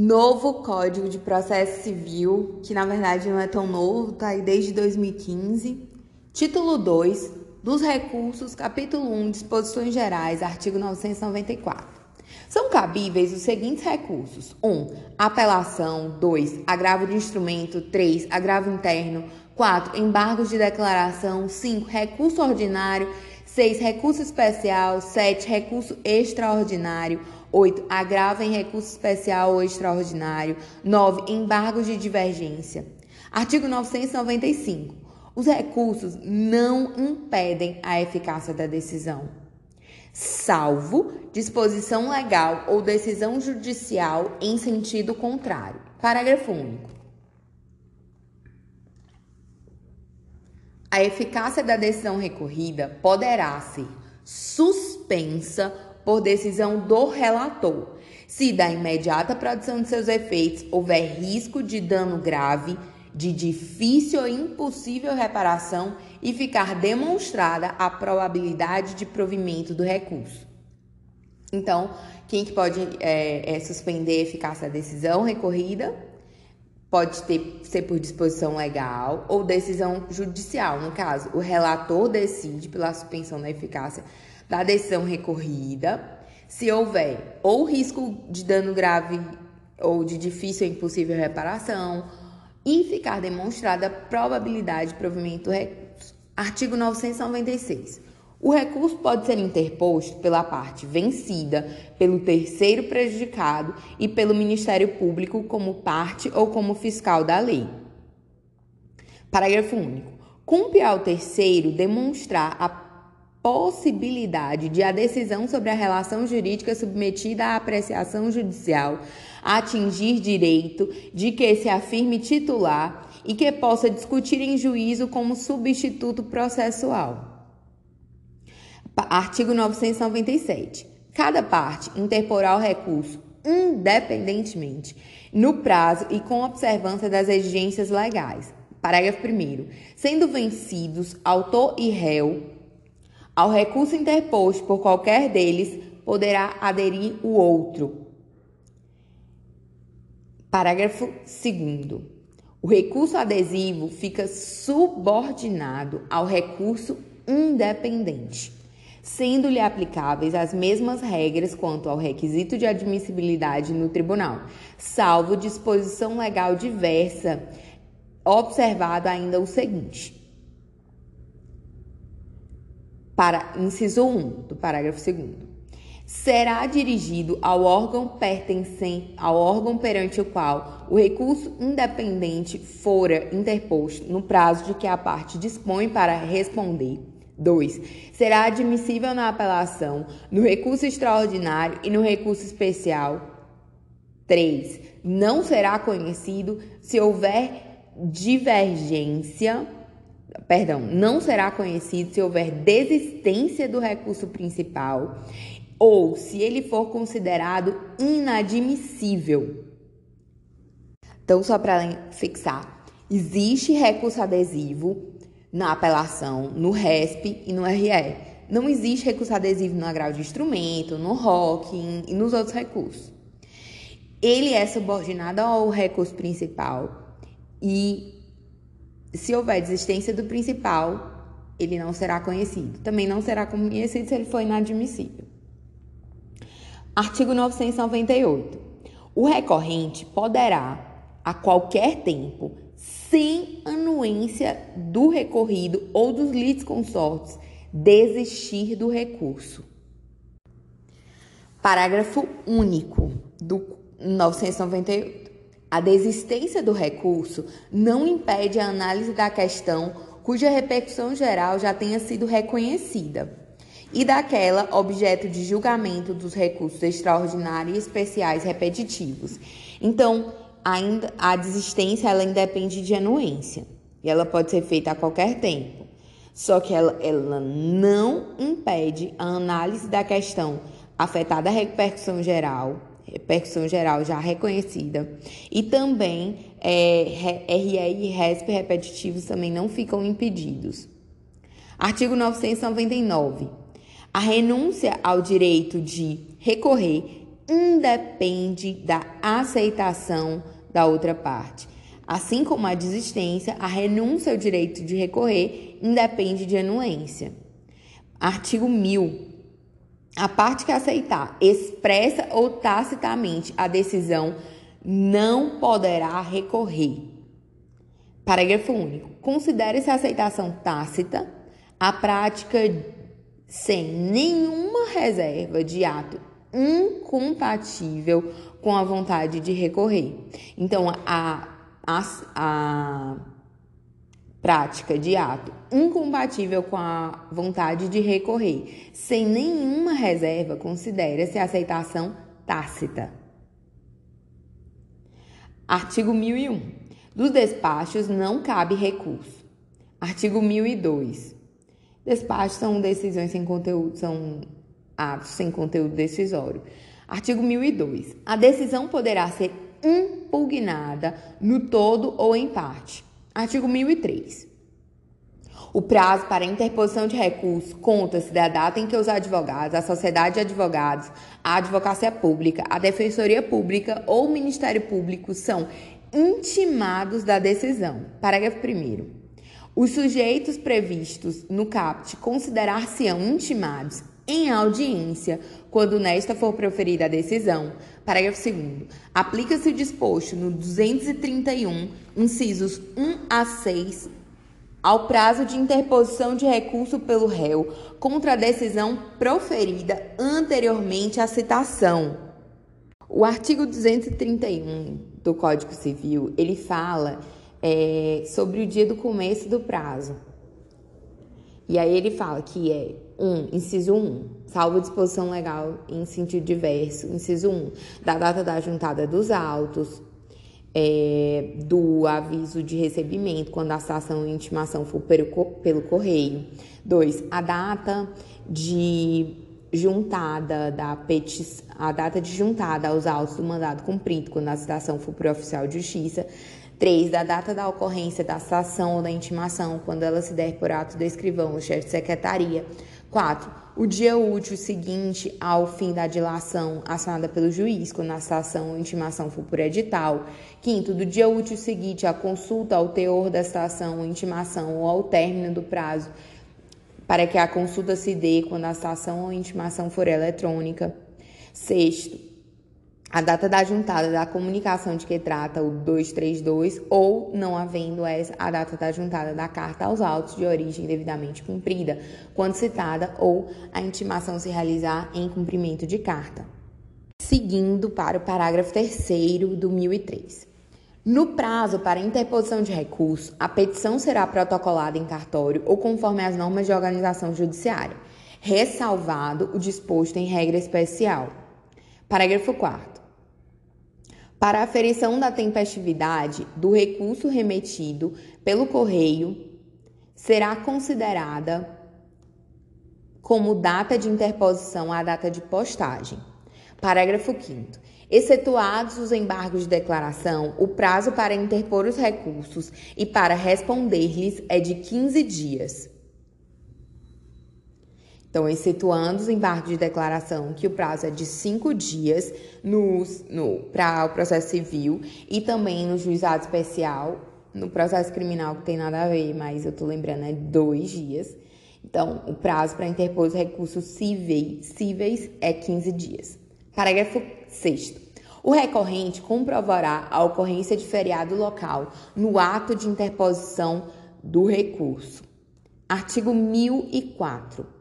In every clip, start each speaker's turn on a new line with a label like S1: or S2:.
S1: Novo Código de Processo Civil, que na verdade não é tão novo, tá aí desde 2015. Título 2 dos recursos, capítulo 1, disposições gerais, artigo 994. São cabíveis os seguintes recursos: 1. Um, apelação. 2. Agravo de instrumento. 3. Agravo interno. 4. Embargos de declaração. 5. Recurso ordinário. 6. Recurso especial. 7. Recurso extraordinário. 8. Agravo em recurso especial ou extraordinário. 9. Embargos de divergência. Artigo 995. Os recursos não impedem a eficácia da decisão, salvo disposição legal ou decisão judicial em sentido contrário. Parágrafo único. A eficácia da decisão recorrida poderá ser suspensa por decisão do relator, se da imediata produção de seus efeitos houver risco de dano grave, de difícil ou impossível reparação e ficar demonstrada a probabilidade de provimento do recurso. Então, quem que pode é, é, suspender a eficácia da decisão recorrida? Pode ter, ser por disposição legal ou decisão judicial. No caso, o relator decide pela suspensão da eficácia da decisão recorrida, se houver ou risco de dano grave ou de difícil ou impossível reparação, e ficar demonstrada a probabilidade de provimento do recurso. Artigo 996. O recurso pode ser interposto pela parte vencida, pelo terceiro prejudicado e pelo Ministério Público como parte ou como fiscal da lei. Parágrafo único. Cumpre ao terceiro demonstrar a possibilidade de a decisão sobre a relação jurídica submetida à apreciação judicial atingir direito de que se afirme titular e que possa discutir em juízo como substituto processual. Artigo 997. Cada parte interporá o recurso independentemente, no prazo e com observância das exigências legais. Parágrafo 1. Sendo vencidos autor e réu ao recurso interposto por qualquer deles, poderá aderir o outro. Parágrafo 2. O recurso adesivo fica subordinado ao recurso independente, sendo-lhe aplicáveis as mesmas regras quanto ao requisito de admissibilidade no tribunal, salvo disposição legal diversa, observado ainda o seguinte: para inciso 1 do parágrafo 2 será dirigido ao órgão pertencente ao órgão perante o qual o recurso independente fora interposto no prazo de que a parte dispõe para responder. 2. Será admissível na apelação, no recurso extraordinário e no recurso especial. 3. Não será conhecido se houver divergência perdão, não será conhecido se houver desistência do recurso principal ou se ele for considerado inadmissível. Então, só para fixar, existe recurso adesivo na apelação, no RESP e no RE. Não existe recurso adesivo no agravo de instrumento, no ROC e nos outros recursos. Ele é subordinado ao recurso principal e se houver desistência do principal, ele não será conhecido. Também não será conhecido se ele for inadmissível. Artigo 998. O recorrente poderá, a qualquer tempo, sem anuência do recorrido ou dos litisconsortes, desistir do recurso. Parágrafo único do 998. A desistência do recurso não impede a análise da questão cuja repercussão geral já tenha sido reconhecida e daquela objeto de julgamento dos recursos extraordinários e especiais repetitivos. Então, ainda a desistência ela independe de anuência e ela pode ser feita a qualquer tempo. Só que ela, ela não impede a análise da questão afetada a repercussão geral repercussão geral já reconhecida. E também é, RE e RESP repetitivos também não ficam impedidos. Artigo 999. A renúncia ao direito de recorrer independe da aceitação da outra parte. Assim como a desistência, a renúncia ao direito de recorrer independe de anuência. Artigo 1000. A parte que aceitar expressa ou tacitamente a decisão não poderá recorrer. Parágrafo único. Considere-se a aceitação tácita a prática sem nenhuma reserva de ato incompatível com a vontade de recorrer. Então, a, a, a prática de ato incompatível com a vontade de recorrer, sem nenhuma reserva, considera-se aceitação tácita. Artigo 1001. Dos despachos não cabe recurso. Artigo 1002. Despachos são decisões sem conteúdo, são atos sem conteúdo decisório. Artigo 1002. A decisão poderá ser impugnada no todo ou em parte. Artigo 1003. O prazo para interposição de recurso conta-se da data em que os advogados, a sociedade de advogados, a advocacia pública, a defensoria pública ou o Ministério Público são intimados da decisão. Parágrafo 1. Os sujeitos previstos no CAPT considerar-se-ão intimados em audiência quando nesta for proferida a decisão. Parágrafo 2. Aplica-se o disposto no 231, incisos 1 a 6 ao prazo de interposição de recurso pelo réu contra a decisão proferida anteriormente à citação. O artigo 231 do Código Civil, ele fala é, sobre o dia do começo do prazo. E aí ele fala que é 1, um, inciso 1, um, salvo disposição legal em sentido diverso, inciso 1, um, da data da juntada dos autos, é, do aviso de recebimento, quando a citação e intimação for pelo, pelo correio. 2. A data de juntada da petição, a data de juntada aos autos do mandado cumprido, quando a citação for por oficial de justiça. 3. Da data da ocorrência da citação ou da intimação, quando ela se der por ato do escrivão ou chefe de secretaria. 4 o dia útil seguinte ao fim da dilação assinada pelo juiz, quando a citação ou intimação for por edital. Quinto, do dia útil seguinte à consulta ao teor da citação ou intimação ou ao término do prazo para que a consulta se dê quando a citação ou intimação for eletrônica. Sexto, a data da juntada da comunicação de que trata o 232 ou, não havendo essa, a data da juntada da carta aos autos de origem devidamente cumprida, quando citada ou a intimação se realizar em cumprimento de carta. Seguindo para o parágrafo 3 do 1003. No prazo para interposição de recurso, a petição será protocolada em cartório ou conforme as normas de organização judiciária, ressalvado o disposto em regra especial. Parágrafo 4 para aferição da tempestividade do recurso remetido pelo correio, será considerada como data de interposição a data de postagem. Parágrafo 5. Excetuados os embargos de declaração, o prazo para interpor os recursos e para responder-lhes é de 15 dias. Então, excetuando os embargos de declaração, que o prazo é de cinco dias no, no, para o processo civil e também no juizado especial, no processo criminal, que tem nada a ver, mas eu tô lembrando, é dois dias. Então, o prazo para interpor os recursos cíveis, cíveis é 15 dias. Parágrafo 6. O recorrente comprovará a ocorrência de feriado local no ato de interposição do recurso. Artigo 1004.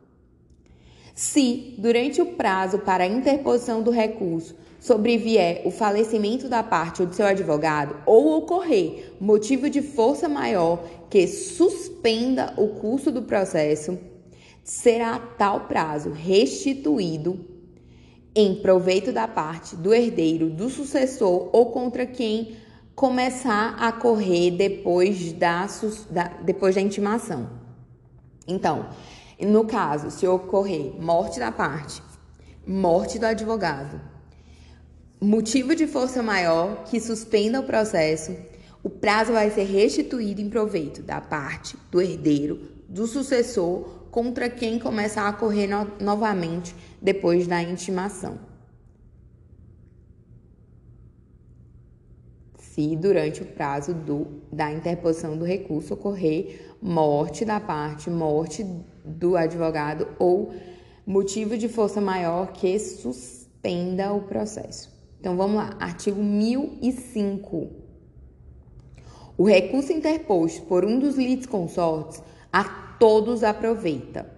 S1: Se, durante o prazo para a interposição do recurso, sobrevier o falecimento da parte ou de seu advogado ou ocorrer motivo de força maior que suspenda o curso do processo, será tal prazo restituído em proveito da parte do herdeiro, do sucessor ou contra quem começar a correr depois da, da, depois da intimação. Então, no caso, se ocorrer morte da parte, morte do advogado, motivo de força maior que suspenda o processo, o prazo vai ser restituído em proveito da parte do herdeiro, do sucessor contra quem começar a correr no novamente depois da intimação. Se durante o prazo do, da interposição do recurso ocorrer morte da parte, morte do advogado ou motivo de força maior que suspenda o processo. Então vamos lá, artigo 1005. O recurso interposto por um dos litisconsortes a todos aproveita.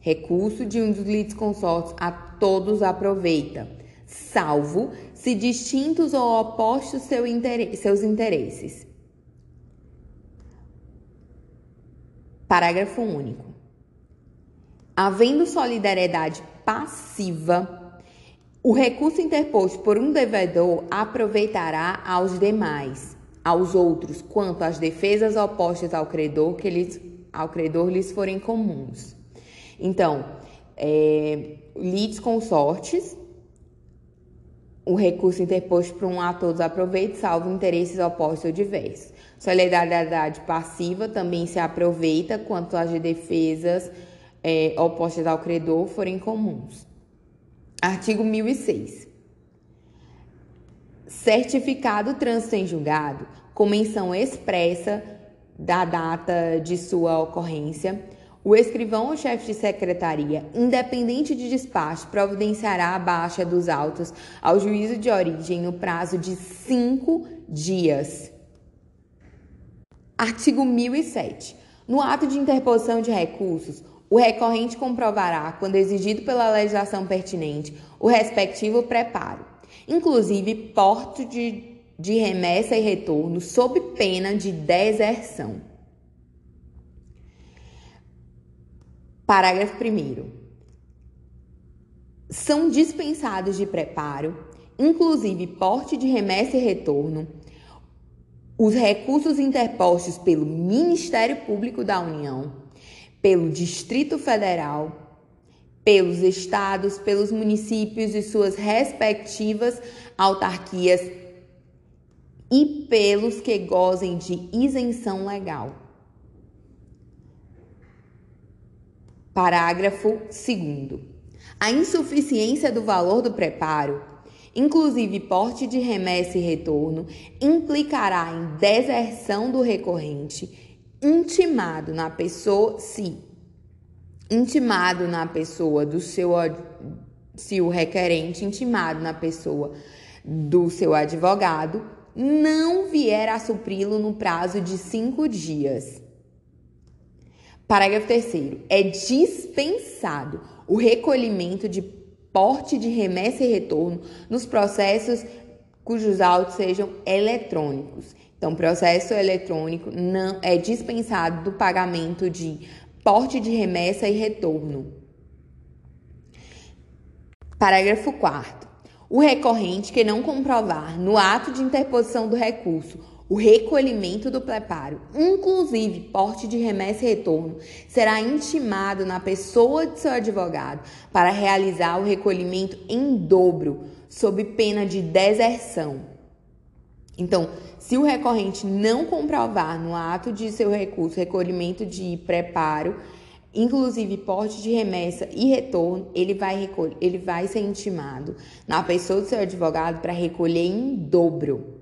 S1: Recurso de um dos litisconsortes a todos aproveita, salvo se distintos ou opostos seu seus interesses. Parágrafo único. Havendo solidariedade passiva, o recurso interposto por um devedor aproveitará aos demais, aos outros, quanto às defesas opostas ao credor que lhes, ao credor lhes forem comuns. Então, é, lides consortes o recurso interposto por um a todos aproveita, salvo interesses opostos ou diversos. Solidariedade passiva também se aproveita quanto as de defesas é, opostas ao credor forem comuns. Artigo 1006. Certificado trânsito em julgado, com menção expressa da data de sua ocorrência, o escrivão ou chefe de secretaria, independente de despacho, providenciará a baixa dos autos ao juízo de origem no prazo de cinco dias. Artigo 1007. No ato de interposição de recursos, o recorrente comprovará, quando exigido pela legislação pertinente, o respectivo preparo, inclusive porto de, de remessa e retorno, sob pena de deserção. Parágrafo 1. São dispensados de preparo, inclusive porte de remessa e retorno, os recursos interpostos pelo Ministério Público da União, pelo Distrito Federal, pelos estados, pelos municípios e suas respectivas autarquias e pelos que gozem de isenção legal. Parágrafo 2. A insuficiência do valor do preparo, inclusive porte de remessa e retorno, implicará em deserção do recorrente, intimado na pessoa, se intimado na pessoa do seu se o requerente intimado na pessoa do seu advogado não vier a supri-lo no prazo de cinco dias. Parágrafo 3. É dispensado o recolhimento de porte de remessa e retorno nos processos cujos autos sejam eletrônicos. Então, processo eletrônico não é dispensado do pagamento de porte de remessa e retorno. Parágrafo 4. O recorrente que não comprovar no ato de interposição do recurso o recolhimento do preparo, inclusive porte de remessa e retorno, será intimado na pessoa de seu advogado para realizar o recolhimento em dobro, sob pena de deserção. Então, se o recorrente não comprovar no ato de seu recurso recolhimento de preparo, inclusive porte de remessa e retorno, ele vai, recolher, ele vai ser intimado na pessoa do seu advogado para recolher em dobro.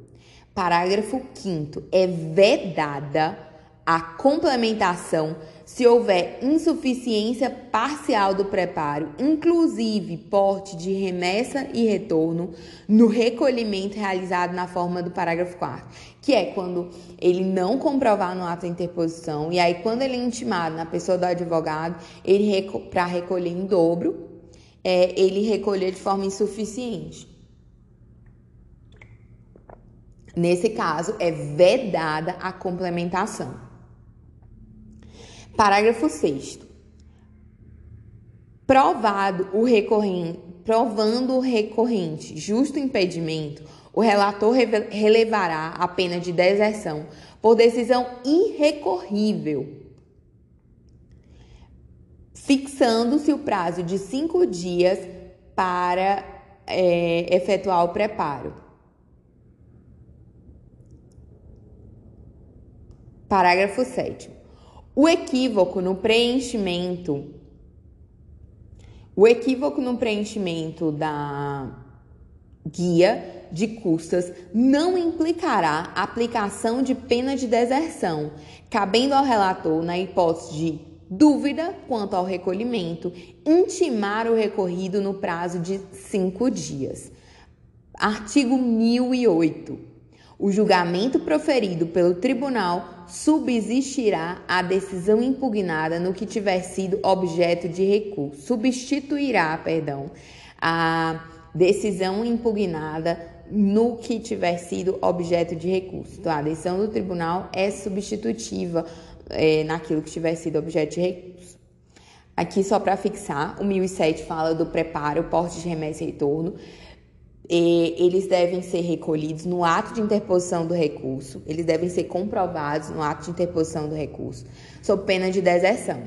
S1: Parágrafo 5 é vedada a complementação se houver insuficiência parcial do preparo, inclusive porte de remessa e retorno, no recolhimento realizado na forma do parágrafo 4 que é quando ele não comprovar no ato de interposição, e aí quando ele é intimado na pessoa do advogado, ele para recolher em dobro, é, ele recolher de forma insuficiente. Nesse caso, é vedada a complementação. Parágrafo 6. Provado o recorrente, provando o recorrente justo impedimento, o relator relevará a pena de deserção por decisão irrecorrível, fixando-se o prazo de cinco dias para é, efetuar o preparo. Parágrafo 7. O equívoco no preenchimento o equívoco no preenchimento da guia de custas não implicará aplicação de pena de deserção, cabendo ao relator, na hipótese de dúvida quanto ao recolhimento, intimar o recorrido no prazo de cinco dias. Artigo 1008. O julgamento proferido pelo tribunal subsistirá a decisão impugnada no que tiver sido objeto de recurso. Substituirá, perdão, a decisão impugnada no que tiver sido objeto de recurso. Então, a decisão do tribunal é substitutiva é, naquilo que tiver sido objeto de recurso. Aqui, só para fixar, o 1007 fala do preparo, porte de remessa e retorno. Eles devem ser recolhidos no ato de interposição do recurso, eles devem ser comprovados no ato de interposição do recurso, sob pena de deserção.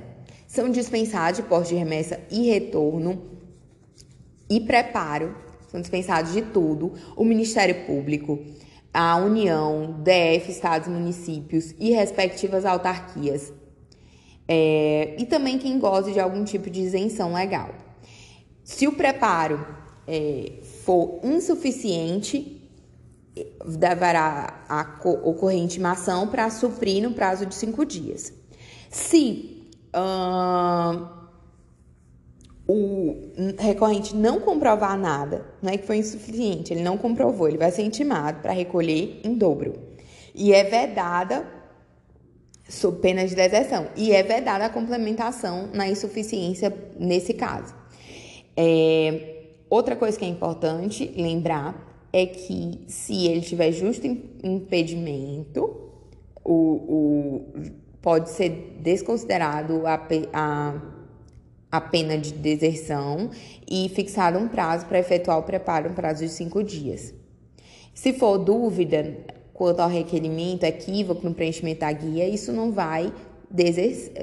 S1: São dispensados de porte de remessa e retorno e preparo, são dispensados de tudo, o Ministério Público, a União, DF, Estados, Municípios e respectivas autarquias. É, e também quem goze de algum tipo de isenção legal. Se o preparo é, for insuficiente, deverá ocorrer intimação para suprir no prazo de cinco dias. Se o recorrente não comprovar nada, não é que foi insuficiente, ele não comprovou, ele vai ser intimado para recolher em dobro. E é vedada, sob pena de deserção, e é vedada a complementação na insuficiência nesse caso. É, Outra coisa que é importante lembrar é que se ele tiver justo impedimento, o, o pode ser desconsiderado a, a, a pena de deserção e fixado um prazo para efetuar o preparo, um prazo de cinco dias. Se for dúvida quanto ao requerimento, equívoco no preenchimento da guia, isso não vai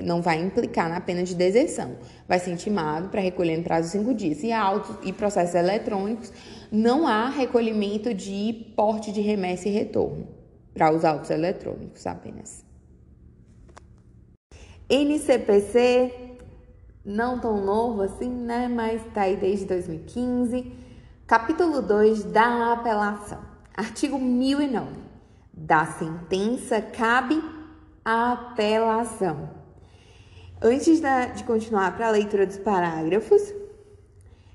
S1: não vai implicar na pena de deserção. Vai ser intimado para recolher no prazo de cinco dias. E autos e processos eletrônicos, não há recolhimento de porte de remessa e retorno para os autos eletrônicos apenas. NCPC, não tão novo assim, né? Mas está aí desde 2015. Capítulo 2 da apelação. Artigo 1009. Da sentença cabe apelação. Antes de continuar para a leitura dos parágrafos,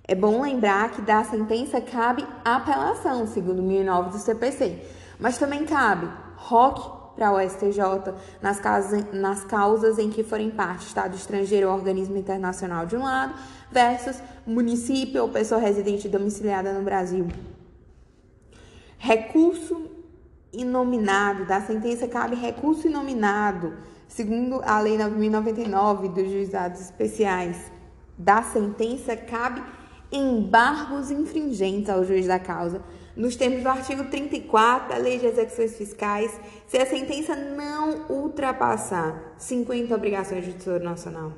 S1: é bom lembrar que da sentença cabe apelação, segundo 1009 do CPC, mas também cabe ROC para o STJ nas, causas, nas causas em que forem parte Estado estrangeiro ou organismo internacional de um lado, versus município ou pessoa residente domiciliada no Brasil. Recurso inominado, da sentença cabe recurso inominado, segundo a Lei 9099 dos Juizados Especiais. Da sentença cabe embargos infringentes ao juiz da causa, nos termos do artigo 34 da Lei de Execuções Fiscais, se a sentença não ultrapassar 50 obrigações do Tesouro Nacional.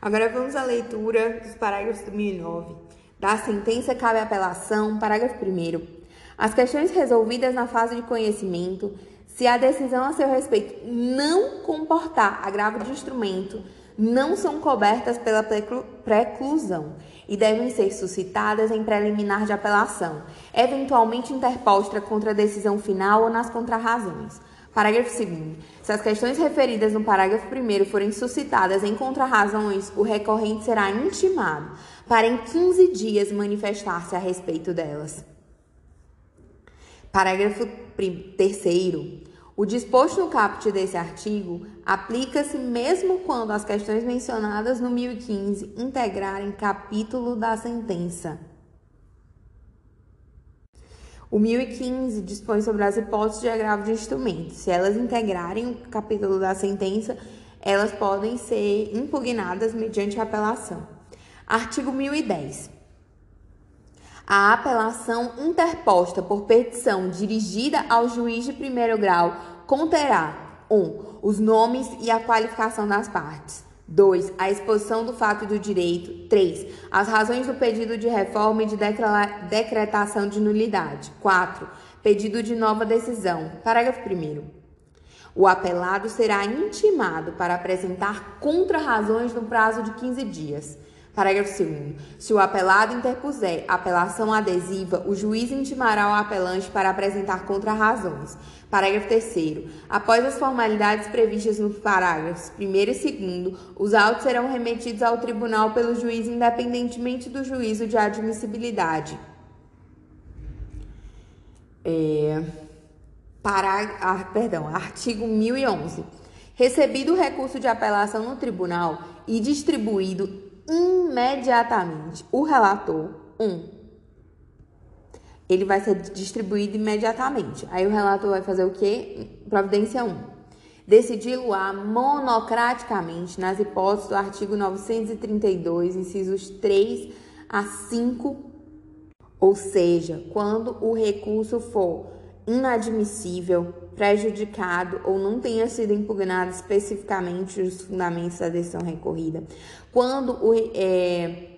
S1: Agora vamos à leitura dos parágrafos do 1009. Da sentença cabe apelação, parágrafo 1 as questões resolvidas na fase de conhecimento, se a decisão a seu respeito não comportar agravo de instrumento, não são cobertas pela preclusão e devem ser suscitadas em preliminar de apelação, eventualmente interposta contra a decisão final ou nas contrarrazões. Parágrafo 2. Se as questões referidas no parágrafo 1 forem suscitadas em contrarrazões, o recorrente será intimado para em 15 dias manifestar-se a respeito delas. Parágrafo 3. O disposto no caput desse artigo aplica-se mesmo quando as questões mencionadas no 1015 integrarem capítulo da sentença. O 1015 dispõe sobre as hipóteses de agravo de instrumento. Se elas integrarem o capítulo da sentença, elas podem ser impugnadas mediante apelação. Artigo 1010. A apelação interposta por petição dirigida ao juiz de primeiro grau conterá 1. Um, os nomes e a qualificação das partes. 2. A exposição do fato e do direito. 3. As razões do pedido de reforma e de decretação de nulidade. 4. Pedido de nova decisão. Parágrafo 1. O apelado será intimado para apresentar contra-razões no prazo de 15 dias. Parágrafo 2. Se o apelado interpuser apelação adesiva, o juiz intimará o apelante para apresentar contrarrazões. Parágrafo 3. Após as formalidades previstas nos parágrafos 1 e 2, os autos serão remetidos ao tribunal pelo juiz, independentemente do juízo de admissibilidade. É, pará, ah, perdão, artigo 1011. Recebido o recurso de apelação no tribunal e distribuído imediatamente. O relator, um, ele vai ser distribuído imediatamente. Aí o relator vai fazer o quê? Providência 1. Decidir-lo-á monocraticamente nas hipóteses do artigo 932, incisos 3 a 5, ou seja, quando o recurso for inadmissível, prejudicado ou não tenha sido impugnado especificamente os fundamentos da decisão recorrida. Quando o, é,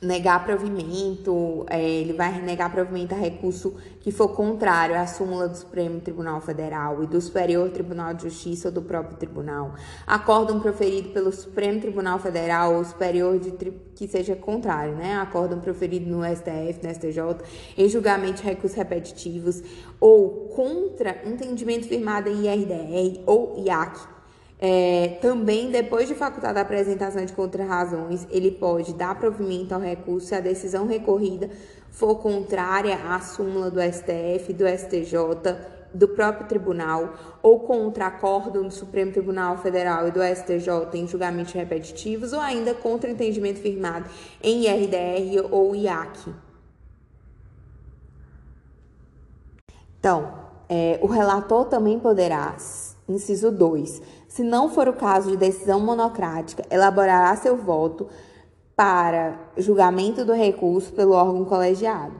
S1: negar provimento, é, ele vai negar provimento a recurso que for contrário à súmula do Supremo Tribunal Federal e do Superior Tribunal de Justiça ou do próprio tribunal. Acórdão proferido pelo Supremo Tribunal Federal ou superior de que seja contrário, né? Acórdão proferido no STF, no STJ, em julgamento de recursos repetitivos ou contra entendimento firmado em IRDR ou IAC é, também, depois de facultada a apresentação de contrarrazões, ele pode dar provimento ao recurso se a decisão recorrida for contrária à súmula do STF, do STJ, do próprio tribunal ou contra acórdão do Supremo Tribunal Federal e do STJ em julgamentos repetitivos ou ainda contra entendimento firmado em IRDR ou IAC. Então, é, o relator também poderá, inciso 2, se não for o caso de decisão monocrática, elaborará seu voto para julgamento do recurso pelo órgão colegiado.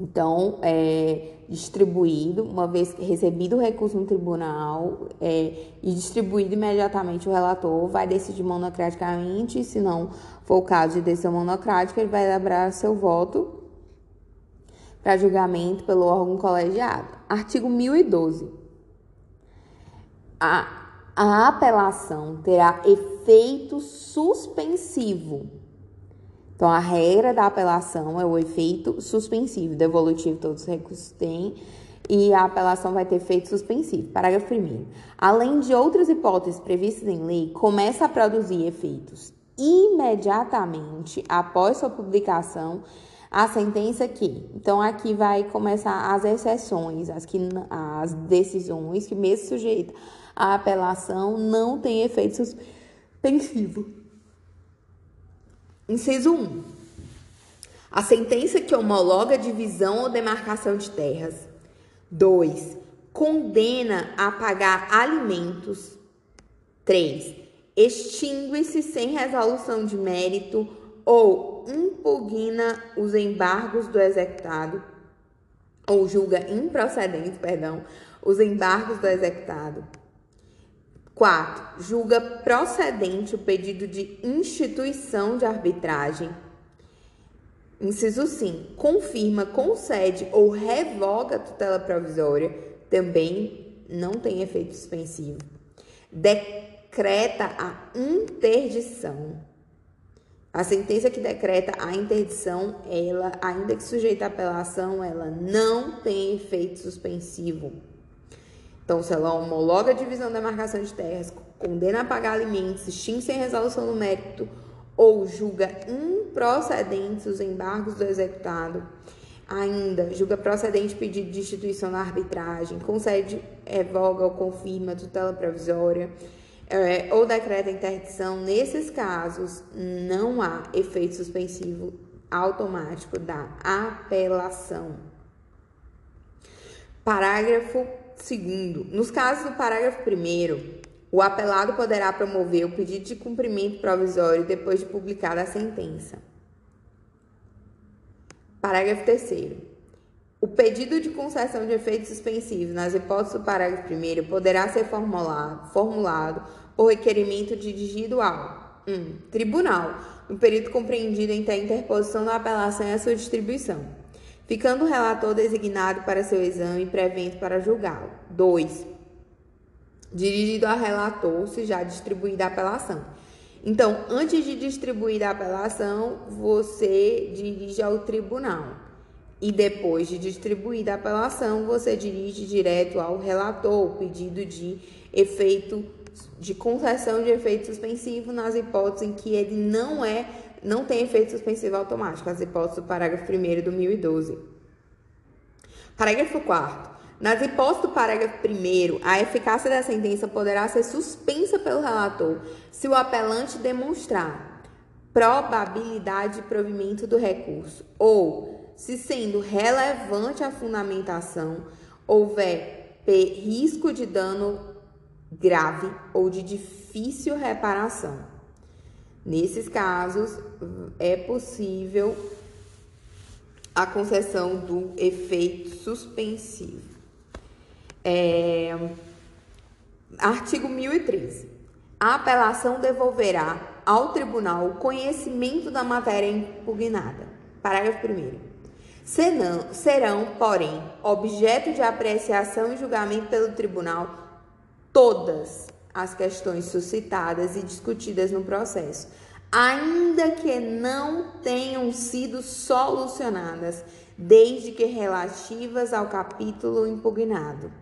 S1: Então, é distribuído, uma vez recebido o recurso no tribunal é, e distribuído imediatamente, o relator vai decidir monocraticamente. Se não for o caso de decisão monocrática, ele vai elaborar seu voto para julgamento pelo órgão colegiado. Artigo 1012. A a apelação terá efeito suspensivo. Então, a regra da apelação é o efeito suspensivo. Devolutivo, todos os recursos têm. E a apelação vai ter efeito suspensivo. Parágrafo 1. Além de outras hipóteses previstas em lei, começa a produzir efeitos imediatamente após sua publicação a sentença que. Então, aqui vai começar as exceções, as, que, as decisões que, mesmo sujeita a apelação não tem efeito suspensivo. Inciso 1. A sentença que homologa divisão ou demarcação de terras. 2. Condena a pagar alimentos. 3. Extingue-se sem resolução de mérito ou impugna os embargos do executado ou julga improcedente, perdão, os embargos do executado. 4. Julga procedente o pedido de instituição de arbitragem. Inciso 5. Confirma, concede ou revoga a tutela provisória. Também não tem efeito suspensivo. Decreta a interdição. A sentença que decreta a interdição, ela, ainda que sujeita à apelação, ela não tem efeito suspensivo. Então, se ela homologa a divisão da marcação de terras, condena a pagar alimentos, extingue sem resolução no mérito ou julga improcedentes os embargos do executado, ainda julga procedente pedido de instituição da arbitragem, concede, revoga ou confirma tutela provisória é, ou decreta interdição, nesses casos não há efeito suspensivo automático da apelação. Parágrafo Segundo, nos casos do parágrafo 1 o apelado poderá promover o pedido de cumprimento provisório depois de publicada a sentença. Parágrafo 3 o pedido de concessão de efeito suspensivo nas hipóteses do parágrafo 1 poderá ser formulado, formulado por requerimento dirigido ao 1. Um, tribunal, no período compreendido entre a interposição da apelação e a sua distribuição ficando o relator designado para seu exame prevento para julgá-lo. 2. Dirigido ao relator, se já distribuída a apelação. Então, antes de distribuir a apelação, você dirige ao tribunal. E depois de distribuir a apelação, você dirige direto ao relator o pedido de efeito de concessão de efeito suspensivo nas hipóteses em que ele não é não tem efeito suspensivo automático, as hipóteses do parágrafo 1 de 2012. Parágrafo 4 nas hipóteses do parágrafo 1, a eficácia da sentença poderá ser suspensa pelo relator se o apelante demonstrar probabilidade de provimento do recurso ou, se sendo relevante a fundamentação, houver risco de dano grave ou de difícil reparação. Nesses casos, é possível a concessão do efeito suspensivo. É, artigo 1013. A apelação devolverá ao tribunal o conhecimento da matéria impugnada. Parágrafo 1. Serão, serão, porém, objeto de apreciação e julgamento pelo tribunal todas as questões suscitadas e discutidas no processo, ainda que não tenham sido solucionadas, desde que relativas ao capítulo impugnado.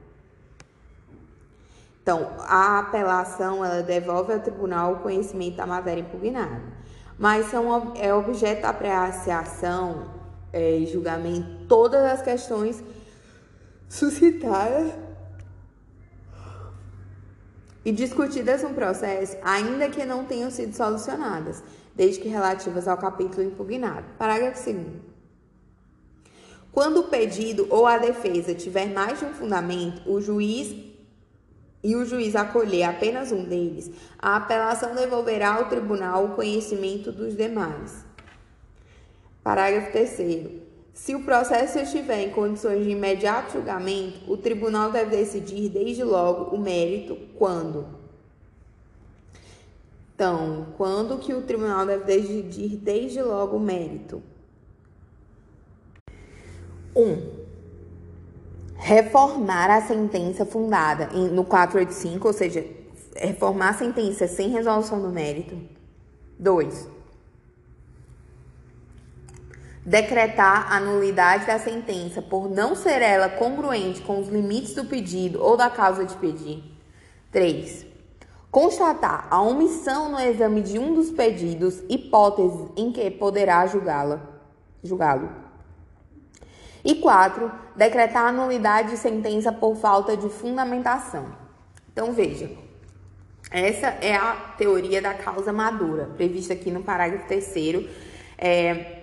S1: Então, a apelação ela devolve ao tribunal o conhecimento da matéria impugnada, mas são, é objeto da apreciação é, e julgamento todas as questões suscitadas e discutidas no processo, ainda que não tenham sido solucionadas, desde que relativas ao capítulo impugnado. Parágrafo 2. Quando o pedido ou a defesa tiver mais de um fundamento, o juiz e o juiz acolher apenas um deles, a apelação devolverá ao tribunal o conhecimento dos demais. Parágrafo 3. Se o processo estiver em condições de imediato julgamento, o tribunal deve decidir desde logo o mérito quando. Então, quando que o tribunal deve decidir desde logo o mérito? 1. Um, reformar a sentença fundada no 485, ou seja, reformar a sentença sem resolução do mérito. 2. Decretar a nulidade da sentença por não ser ela congruente com os limites do pedido ou da causa de pedir. 3. Constatar a omissão no exame de um dos pedidos, hipóteses em que poderá julgá-la, julgá-lo. E quatro, decretar a nulidade de sentença por falta de fundamentação. Então, veja, essa é a teoria da causa madura, prevista aqui no parágrafo 3 é,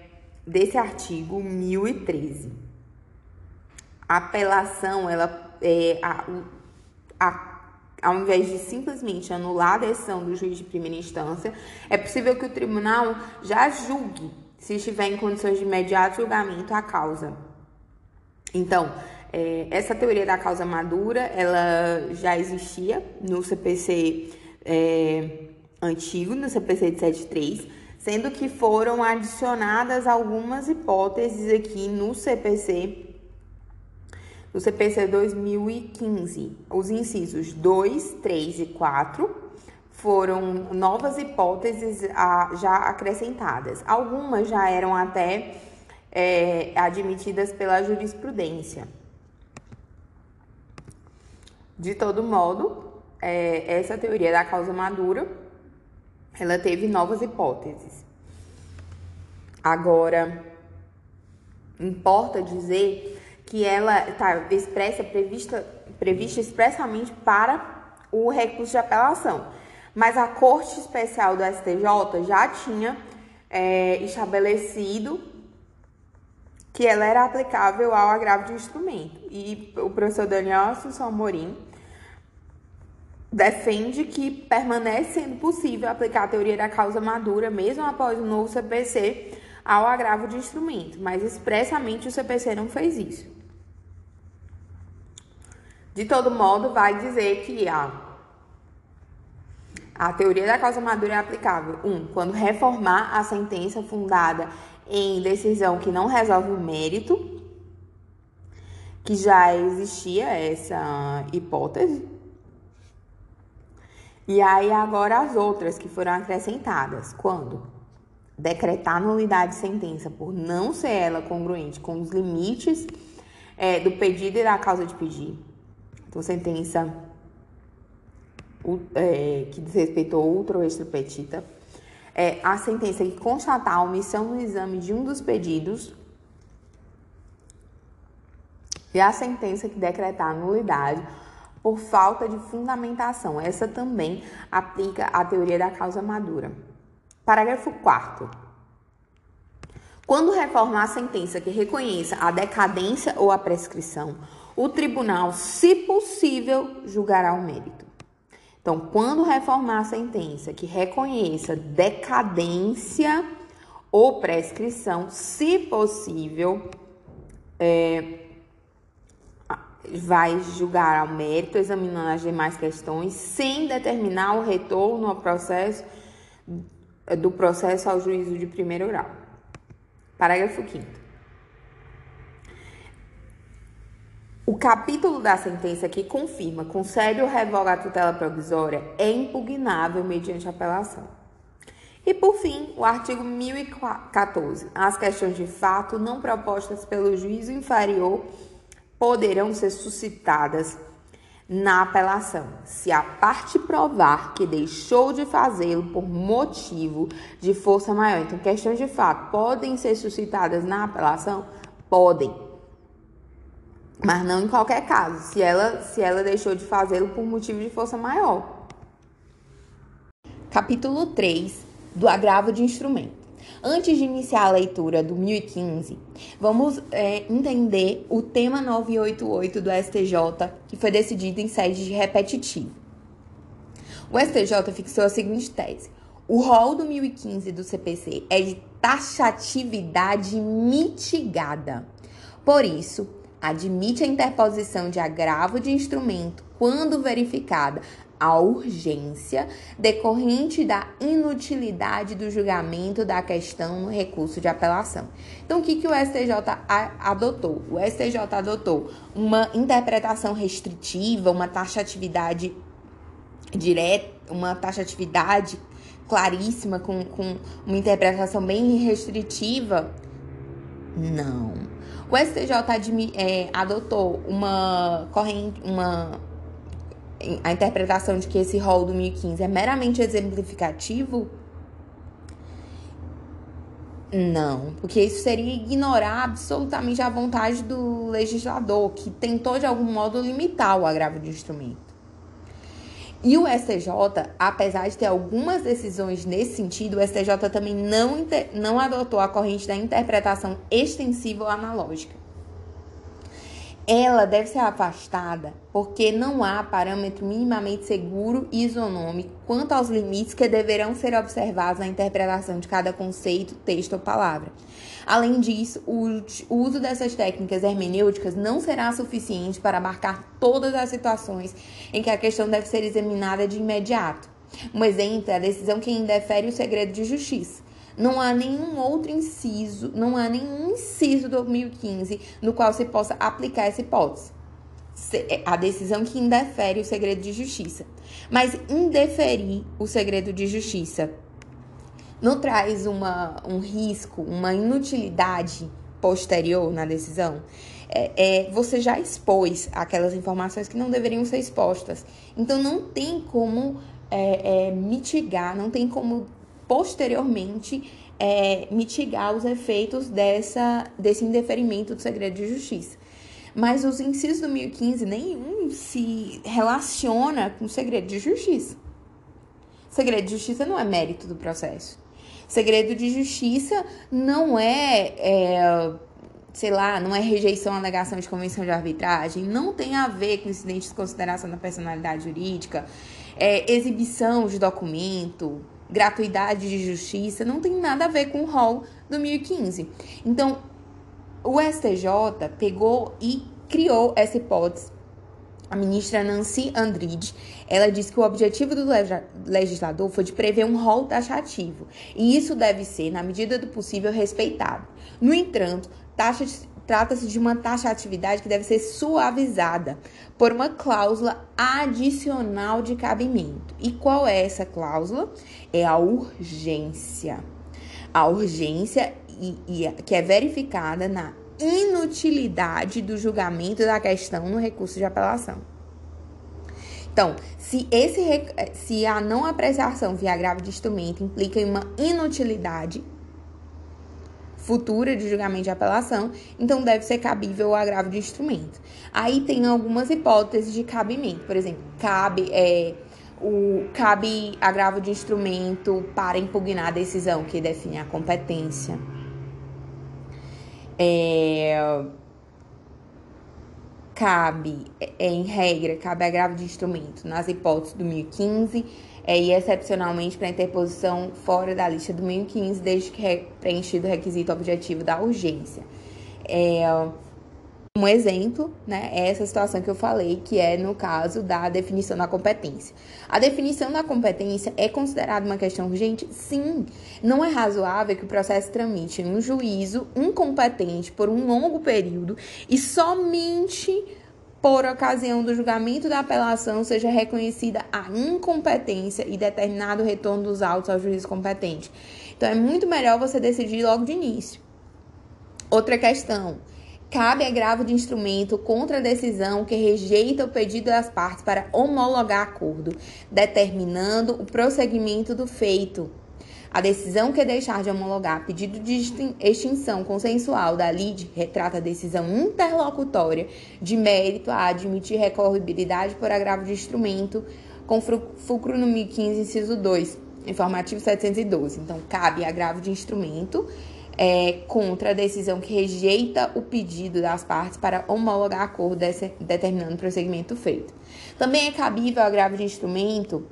S1: desse artigo 1013. A apelação, ela é, a, a, ao invés de simplesmente anular a decisão do juiz de primeira instância, é possível que o tribunal já julgue, se estiver em condições de imediato julgamento, a causa. Então, é, essa teoria da causa madura, ela já existia no CPC é, antigo, no CPC de 73, sendo que foram adicionadas algumas hipóteses aqui no CPC no CPC 2015. Os incisos 2, 3 e 4 foram novas hipóteses já acrescentadas. Algumas já eram até é, admitidas pela jurisprudência. De todo modo, é, essa teoria da causa madura, ela teve novas hipóteses. Agora, importa dizer que ela está expressa, prevista, prevista expressamente para o recurso de apelação. Mas a Corte Especial do STJ já tinha é, estabelecido que ela era aplicável ao agravo de instrumento. E o professor Daniel Assunção Morim defende que permanece sendo possível aplicar a teoria da causa madura, mesmo após o novo CPC, ao agravo de instrumento, mas expressamente o CPC não fez isso. De todo modo, vai dizer que a, a teoria da causa madura é aplicável, um, quando reformar a sentença fundada em decisão que não resolve o mérito, que já existia essa hipótese. E aí agora as outras que foram acrescentadas. Quando? Decretar nulidade de sentença por não ser ela congruente com os limites é, do pedido e da causa de pedir. Então, sentença o, é, que desrespeitou outro ou extra petita. É, a sentença que constatar a omissão no exame de um dos pedidos e a sentença que decretar nulidade por falta de fundamentação. Essa também aplica a teoria da causa madura. Parágrafo 4 Quando reformar a sentença que reconheça a decadência ou a prescrição, o tribunal, se possível, julgará o mérito. Então, quando reformar a sentença que reconheça decadência ou prescrição, se possível, é, vai julgar ao mérito, examinando as demais questões, sem determinar o retorno ao processo do processo ao juízo de primeiro grau. Parágrafo 5 O capítulo da sentença que confirma, concede ou revoga a tutela provisória é impugnável mediante apelação. E por fim, o artigo 1014. As questões de fato não propostas pelo juízo inferior poderão ser suscitadas na apelação, se a parte provar que deixou de fazê-lo por motivo de força maior. Então, questões de fato podem ser suscitadas na apelação? Podem. Mas não em qualquer caso, se ela, se ela deixou de fazê-lo por motivo de força maior. Capítulo 3 do agravo de instrumento. Antes de iniciar a leitura do 1015, vamos é, entender o tema 988 do STJ, que foi decidido em sede de repetitivo. O STJ fixou a seguinte tese: o rol do 1015 do CPC é de taxatividade mitigada. Por isso, admite a interposição de agravo de instrumento quando verificada a urgência decorrente da inutilidade do julgamento da questão no recurso de apelação. Então, o que, que o STJ adotou? O STJ adotou uma interpretação restritiva, uma taxatividade direta, uma taxatividade claríssima, com, com uma interpretação bem restritiva? Não. O STJ é, adotou uma corrente, uma a interpretação de que esse rol do 1015 é meramente exemplificativo? Não, porque isso seria ignorar absolutamente a vontade do legislador, que tentou de algum modo limitar o agravo de instrumento. E o STJ, apesar de ter algumas decisões nesse sentido, o STJ também não, não adotou a corrente da interpretação extensiva ou analógica ela deve ser afastada porque não há parâmetro minimamente seguro e isonômico quanto aos limites que deverão ser observados na interpretação de cada conceito, texto ou palavra. Além disso, o uso dessas técnicas hermenêuticas não será suficiente para abarcar todas as situações em que a questão deve ser examinada de imediato. Um exemplo é a decisão que indefere o segredo de justiça. Não há nenhum outro inciso, não há nenhum inciso do 2015 no qual se possa aplicar essa hipótese. É, a decisão que indefere o segredo de justiça. Mas indeferir o segredo de justiça não traz uma, um risco, uma inutilidade posterior na decisão? É, é, você já expôs aquelas informações que não deveriam ser expostas. Então não tem como é, é mitigar, não tem como posteriormente é, mitigar os efeitos dessa, desse indeferimento do segredo de justiça. Mas os incisos do 1015, nenhum se relaciona com o segredo de justiça. Segredo de justiça não é mérito do processo. Segredo de justiça não é, é sei lá, não é rejeição à alegação de convenção de arbitragem, não tem a ver com incidente de consideração da personalidade jurídica, é, exibição de documento, gratuidade de justiça, não tem nada a ver com o rol do 1015. Então, o STJ pegou e criou essa hipótese. A ministra Nancy Andride, ela disse que o objetivo do legislador foi de prever um rol taxativo, e isso deve ser, na medida do possível, respeitado. No entanto, trata-se de uma taxatividade que deve ser suavizada por uma cláusula adicional de cabimento. E qual é essa cláusula? É a urgência. A urgência e, e, que é verificada na inutilidade do julgamento da questão no recurso de apelação. Então, se, esse, se a não apreciação via agravo de instrumento implica em uma inutilidade futura de julgamento de apelação, então deve ser cabível o agravo de instrumento. Aí tem algumas hipóteses de cabimento, por exemplo, cabe é, o cabe agravo de instrumento para impugnar a decisão que define a competência. É, cabe, é, em regra, cabe agravo de instrumento nas hipóteses do 1015 é, e excepcionalmente para interposição fora da lista do 1015, desde que é preenchido o requisito objetivo da urgência. É, um exemplo, né, é essa situação que eu falei, que é no caso da definição da competência. A definição da competência é considerada uma questão urgente? Sim. Não é razoável que o processo tramite um juízo incompetente por um longo período e somente por ocasião do julgamento da apelação seja reconhecida a incompetência e determinado retorno dos autos ao juiz competente. Então é muito melhor você decidir logo de início. Outra questão cabe agravo de instrumento contra a decisão que rejeita o pedido das partes para homologar acordo, determinando o prosseguimento do feito. A decisão que deixar de homologar pedido de extinção consensual da LID retrata a decisão interlocutória de mérito a admitir recorribilidade por agravo de instrumento, com fulcro no 1015, inciso 2, informativo 712. Então, cabe agravo de instrumento é, contra a decisão que rejeita o pedido das partes para homologar acordo desse, determinando o prosseguimento feito. Também é cabível agravo de instrumento,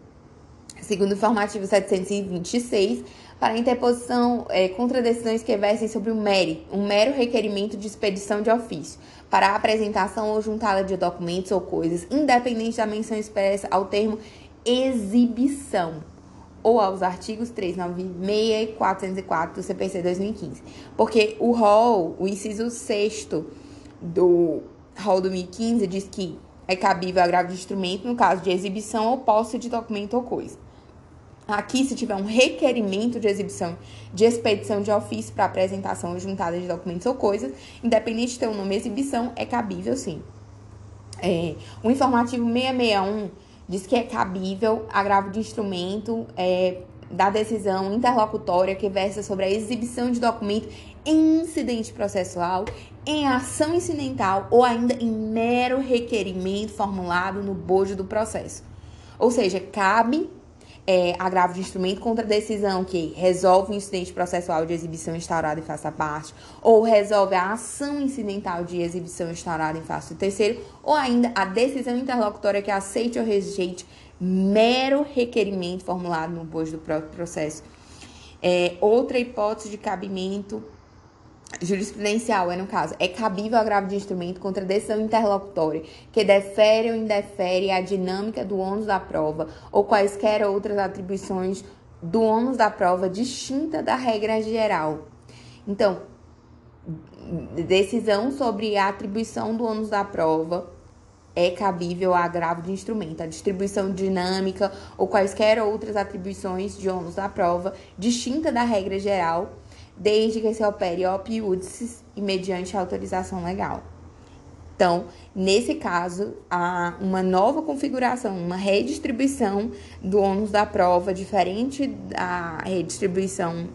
S1: segundo o informativo 726, para interposição é, contra decisões que versem sobre o MERI, um mero requerimento de expedição de ofício, para a apresentação ou juntada de documentos ou coisas, independente da menção expressa ao termo exibição ou aos artigos 396 e 404 do CPC 2015. Porque o rol, o inciso 6 do rol 2015 diz que é cabível agravo de instrumento no caso de exibição ou posse de documento ou coisa. Aqui, se tiver um requerimento de exibição de expedição de ofício para apresentação ou juntada de documentos ou coisas, independente de ter o um nome exibição, é cabível sim. É, o informativo 661 diz que é cabível agravo de instrumento é, da decisão interlocutória que versa sobre a exibição de documento em incidente processual, em ação incidental ou ainda em mero requerimento formulado no bojo do processo. Ou seja, cabe é, agravo de instrumento contra decisão que resolve o incidente processual de exibição instaurada em face da parte, ou resolve a ação incidental de exibição instaurada em face do terceiro, ou ainda a decisão interlocutória que aceite ou rejeite mero requerimento formulado no bojo do próprio processo. É, outra hipótese de cabimento jurisprudencial é, no caso, é cabível agravo de instrumento contra decisão interlocutória que defere ou indefere a dinâmica do ônus da prova ou quaisquer outras atribuições do ônus da prova distinta da regra geral. Então, decisão sobre a atribuição do ônus da prova é cabível a agravo de instrumento, a distribuição dinâmica ou quaisquer outras atribuições de ônus da prova distinta da regra geral desde que se opere op iudices e mediante autorização legal. Então, nesse caso, há uma nova configuração, uma redistribuição do ônus da prova, diferente da redistribuição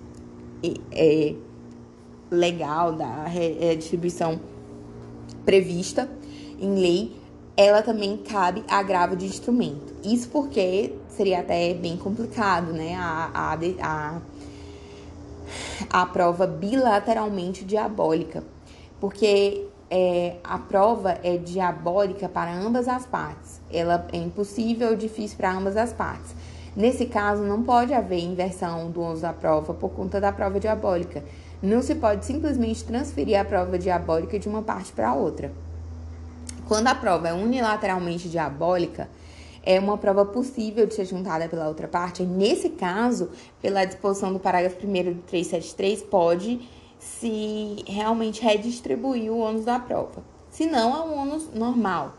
S1: é, legal, da redistribuição prevista em lei, ela também cabe agravo de instrumento. Isso porque seria até bem complicado, né? A, a, a a prova bilateralmente diabólica, porque é, a prova é diabólica para ambas as partes. Ela é impossível ou difícil para ambas as partes. Nesse caso, não pode haver inversão do ônus da prova por conta da prova diabólica. Não se pode simplesmente transferir a prova diabólica de uma parte para outra. Quando a prova é unilateralmente diabólica, é uma prova possível de ser juntada pela outra parte. Nesse caso, pela disposição do parágrafo 1 do 373, pode se realmente redistribuir o ônus da prova. Se não, é um ônus normal.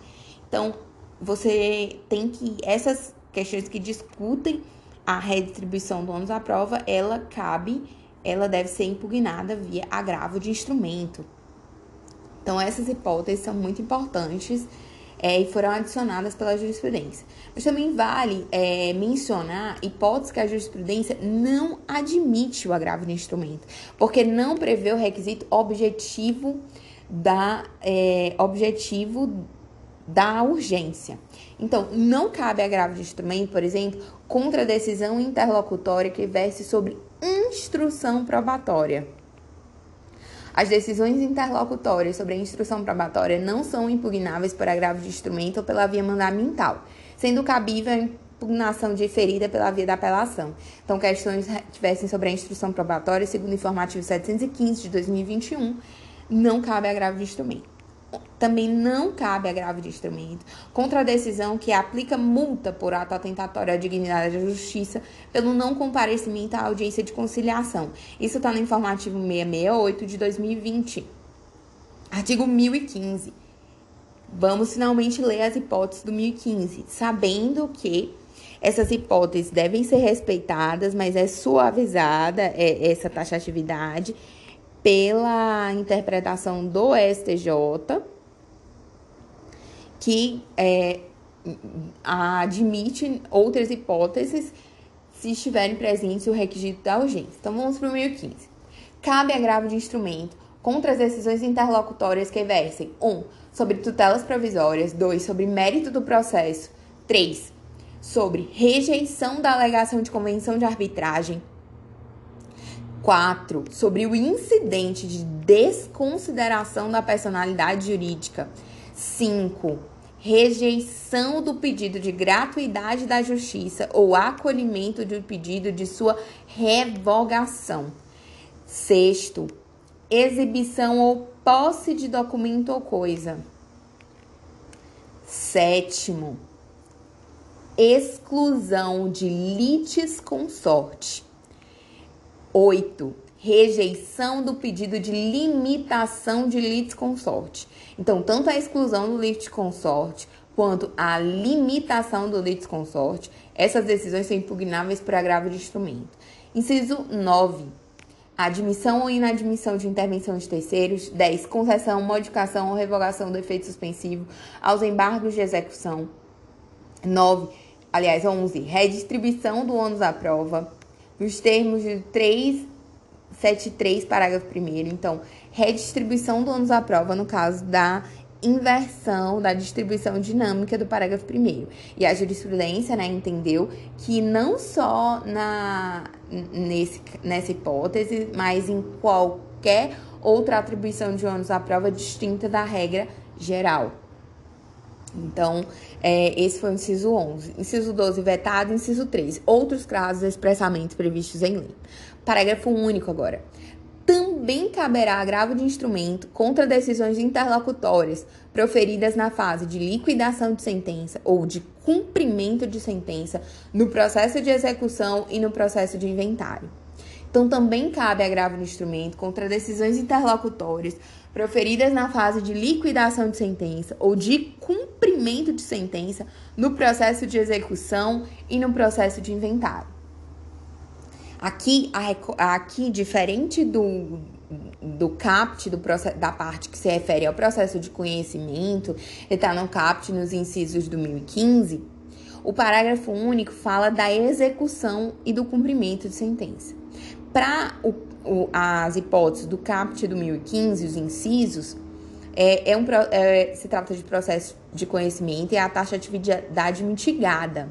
S1: Então, você tem que. Essas questões que discutem a redistribuição do ônus da prova, ela cabe, ela deve ser impugnada via agravo de instrumento. Então, essas hipóteses são muito importantes é, e foram adicionadas pela jurisprudência. Mas também vale é, mencionar hipóteses que a jurisprudência não admite o agravo de instrumento, porque não prevê o requisito objetivo da é, objetivo da urgência. Então, não cabe agravo de instrumento, por exemplo, contra a decisão interlocutória que verse sobre instrução probatória. As decisões interlocutórias sobre a instrução probatória não são impugnáveis por agravo de instrumento ou pela via mandamental, sendo cabível a impugnação diferida pela via da apelação. Então, questões que versem sobre a instrução probatória, segundo o informativo 715 de 2021, não cabe agravo de instrumento também não cabe agravo de instrumento contra a decisão que aplica multa por ato atentatório à dignidade da justiça pelo não comparecimento à audiência de conciliação. Isso está no informativo 668 de 2020. Artigo 1015. Vamos finalmente ler as hipóteses do 1015, sabendo que essas hipóteses devem ser respeitadas, mas é suavizada é, essa taxatividade pela interpretação do STJ, que é, admite outras hipóteses se estiverem presentes o requisito da urgência. Então vamos para o 1015. Cabe agravo de instrumento contra as decisões interlocutórias que versem 1. Um, sobre tutelas provisórias, 2. sobre mérito do processo, 3. sobre rejeição da alegação de convenção de arbitragem, 4. Sobre o incidente de desconsideração da personalidade jurídica. 5. Rejeição do pedido de gratuidade da justiça ou acolhimento do pedido de sua revogação. Sexto, exibição ou posse de documento ou coisa. Sétimo, exclusão de litis consorte. 8. Rejeição do pedido de limitação de litisconsorte. Então, tanto a exclusão do litisconsorte quanto a limitação do litisconsorte, essas decisões são impugnáveis por agravo de instrumento. Inciso 9. Admissão ou inadmissão de intervenção de terceiros. 10. Concessão, modificação ou revogação do efeito suspensivo aos embargos de execução. 9. Aliás, 11. Redistribuição do ônus à prova nos termos de 373, parágrafo 1. Então, redistribuição do ônus à prova no caso da inversão da distribuição dinâmica do parágrafo 1. E a jurisprudência né, entendeu que não só na, nesse, nessa hipótese, mas em qualquer outra atribuição de ônus à prova distinta da regra geral. Então, é, esse foi o inciso 11. Inciso 12, vetado. Inciso 13, outros casos expressamente previstos em lei. Parágrafo único agora. Também caberá agravo de instrumento contra decisões interlocutórias proferidas na fase de liquidação de sentença ou de cumprimento de sentença no processo de execução e no processo de inventário. Então, também cabe agravo de instrumento contra decisões interlocutórias proferidas na fase de liquidação de sentença ou de cumprimento de sentença no processo de execução e no processo de inventário. Aqui, aqui diferente do, do CAPT, do da parte que se refere ao processo de conhecimento, está no CAPT nos incisos do 2015, o parágrafo único fala da execução e do cumprimento de sentença. Para o o, as hipóteses do CAPT do 2015, os incisos, é, é um, é, se trata de processo de conhecimento e a taxa de atividade mitigada.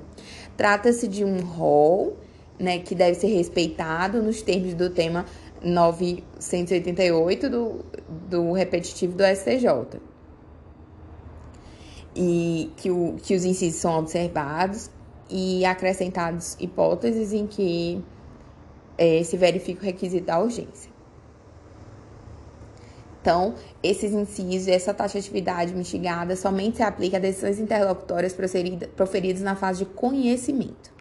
S1: Trata-se de um rol né, que deve ser respeitado nos termos do tema 988 do, do repetitivo do STJ. E que, o, que os incisos são observados e acrescentados hipóteses em que é, se verifica o requisito da urgência. Então, esses incisos, essa taxatividade mitigada somente se aplica a decisões interlocutórias proferidas na fase de conhecimento.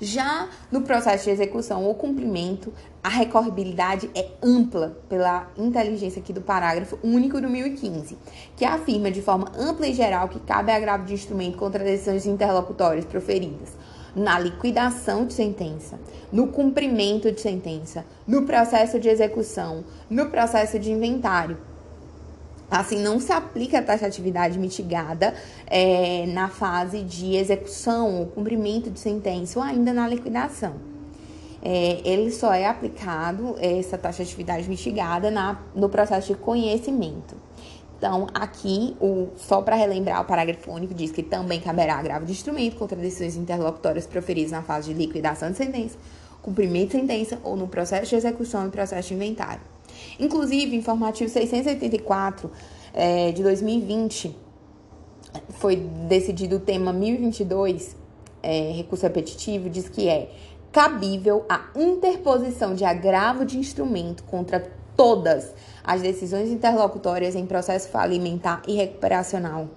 S1: Já no processo de execução ou cumprimento, a recorribilidade é ampla pela inteligência aqui do parágrafo único do 1015, que afirma de forma ampla e geral que cabe agravo de instrumento contra decisões interlocutórias proferidas na liquidação de sentença, no cumprimento de sentença, no processo de execução, no processo de inventário. Assim, não se aplica a taxatividade mitigada é, na fase de execução ou cumprimento de sentença ou ainda na liquidação. É, ele só é aplicado, essa taxatividade mitigada, na, no processo de conhecimento. Então, aqui, o, só para relembrar, o parágrafo único diz que também caberá agravo de instrumento contra decisões interlocutórias proferidas na fase de liquidação de sentença, cumprimento de sentença ou no processo de execução e processo de inventário. Inclusive, informativo 684 é, de 2020 foi decidido o tema 1022, é, recurso repetitivo, diz que é cabível a interposição de agravo de instrumento contra todas as decisões interlocutórias em processo falimentar e recuperacional.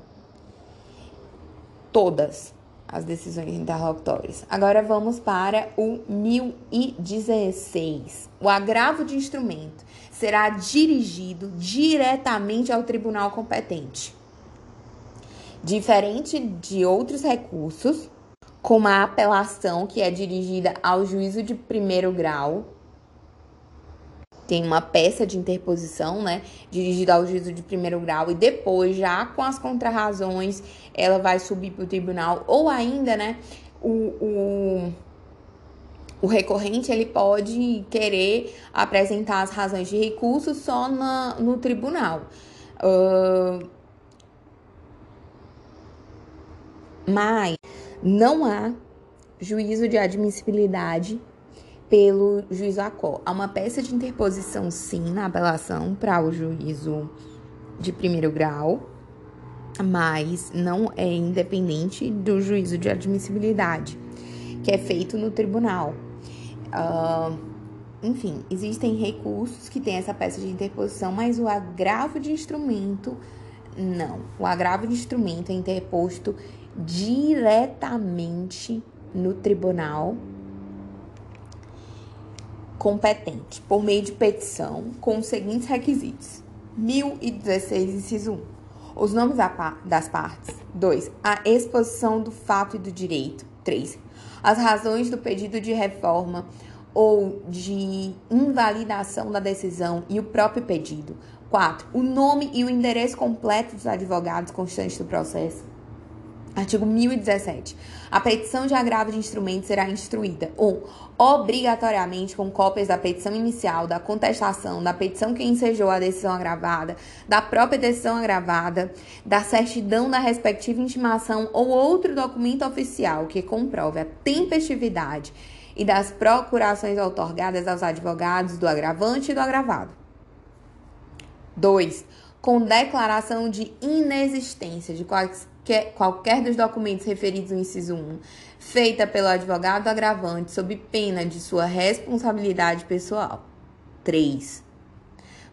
S1: Todas as decisões interlocutórias. Agora vamos para o 1016. O agravo de instrumento será dirigido diretamente ao tribunal competente. Diferente de outros recursos, como a apelação, que é dirigida ao juízo de primeiro grau, tem uma peça de interposição, né, dirigida ao juízo de primeiro grau e depois, já com as contrarrazões, ela vai subir para o tribunal ou ainda, né, o, o, o, recorrente ele pode querer apresentar as razões de recurso só na, no tribunal. Uh, mas não há juízo de admissibilidade pelo juízo ACO. Há uma peça de interposição, sim, na apelação para o juízo de primeiro grau, mas não é independente do juízo de admissibilidade, que é feito no tribunal. Uh, enfim, existem recursos que têm essa peça de interposição, mas o agravo de instrumento, não. O agravo de instrumento é interposto diretamente no tribunal competente por meio de petição com os seguintes requisitos: 1016, inciso 1. Os nomes das partes. 2. A exposição do fato e do direito. 3. As razões do pedido de reforma ou de invalidação da decisão e o próprio pedido. 4. O nome e o endereço completo dos advogados constantes do processo. Artigo 1017. A petição de agravo de instrumento será instruída 1. Um, obrigatoriamente com cópias da petição inicial, da contestação, da petição que ensejou a decisão agravada, da própria decisão agravada, da certidão da respectiva intimação ou outro documento oficial que comprove a tempestividade e das procurações otorgadas aos advogados do agravante e do agravado. 2. Com declaração de inexistência de quais qualquer, qualquer dos documentos referidos no inciso 1, feita pelo advogado agravante sob pena de sua responsabilidade pessoal. 3.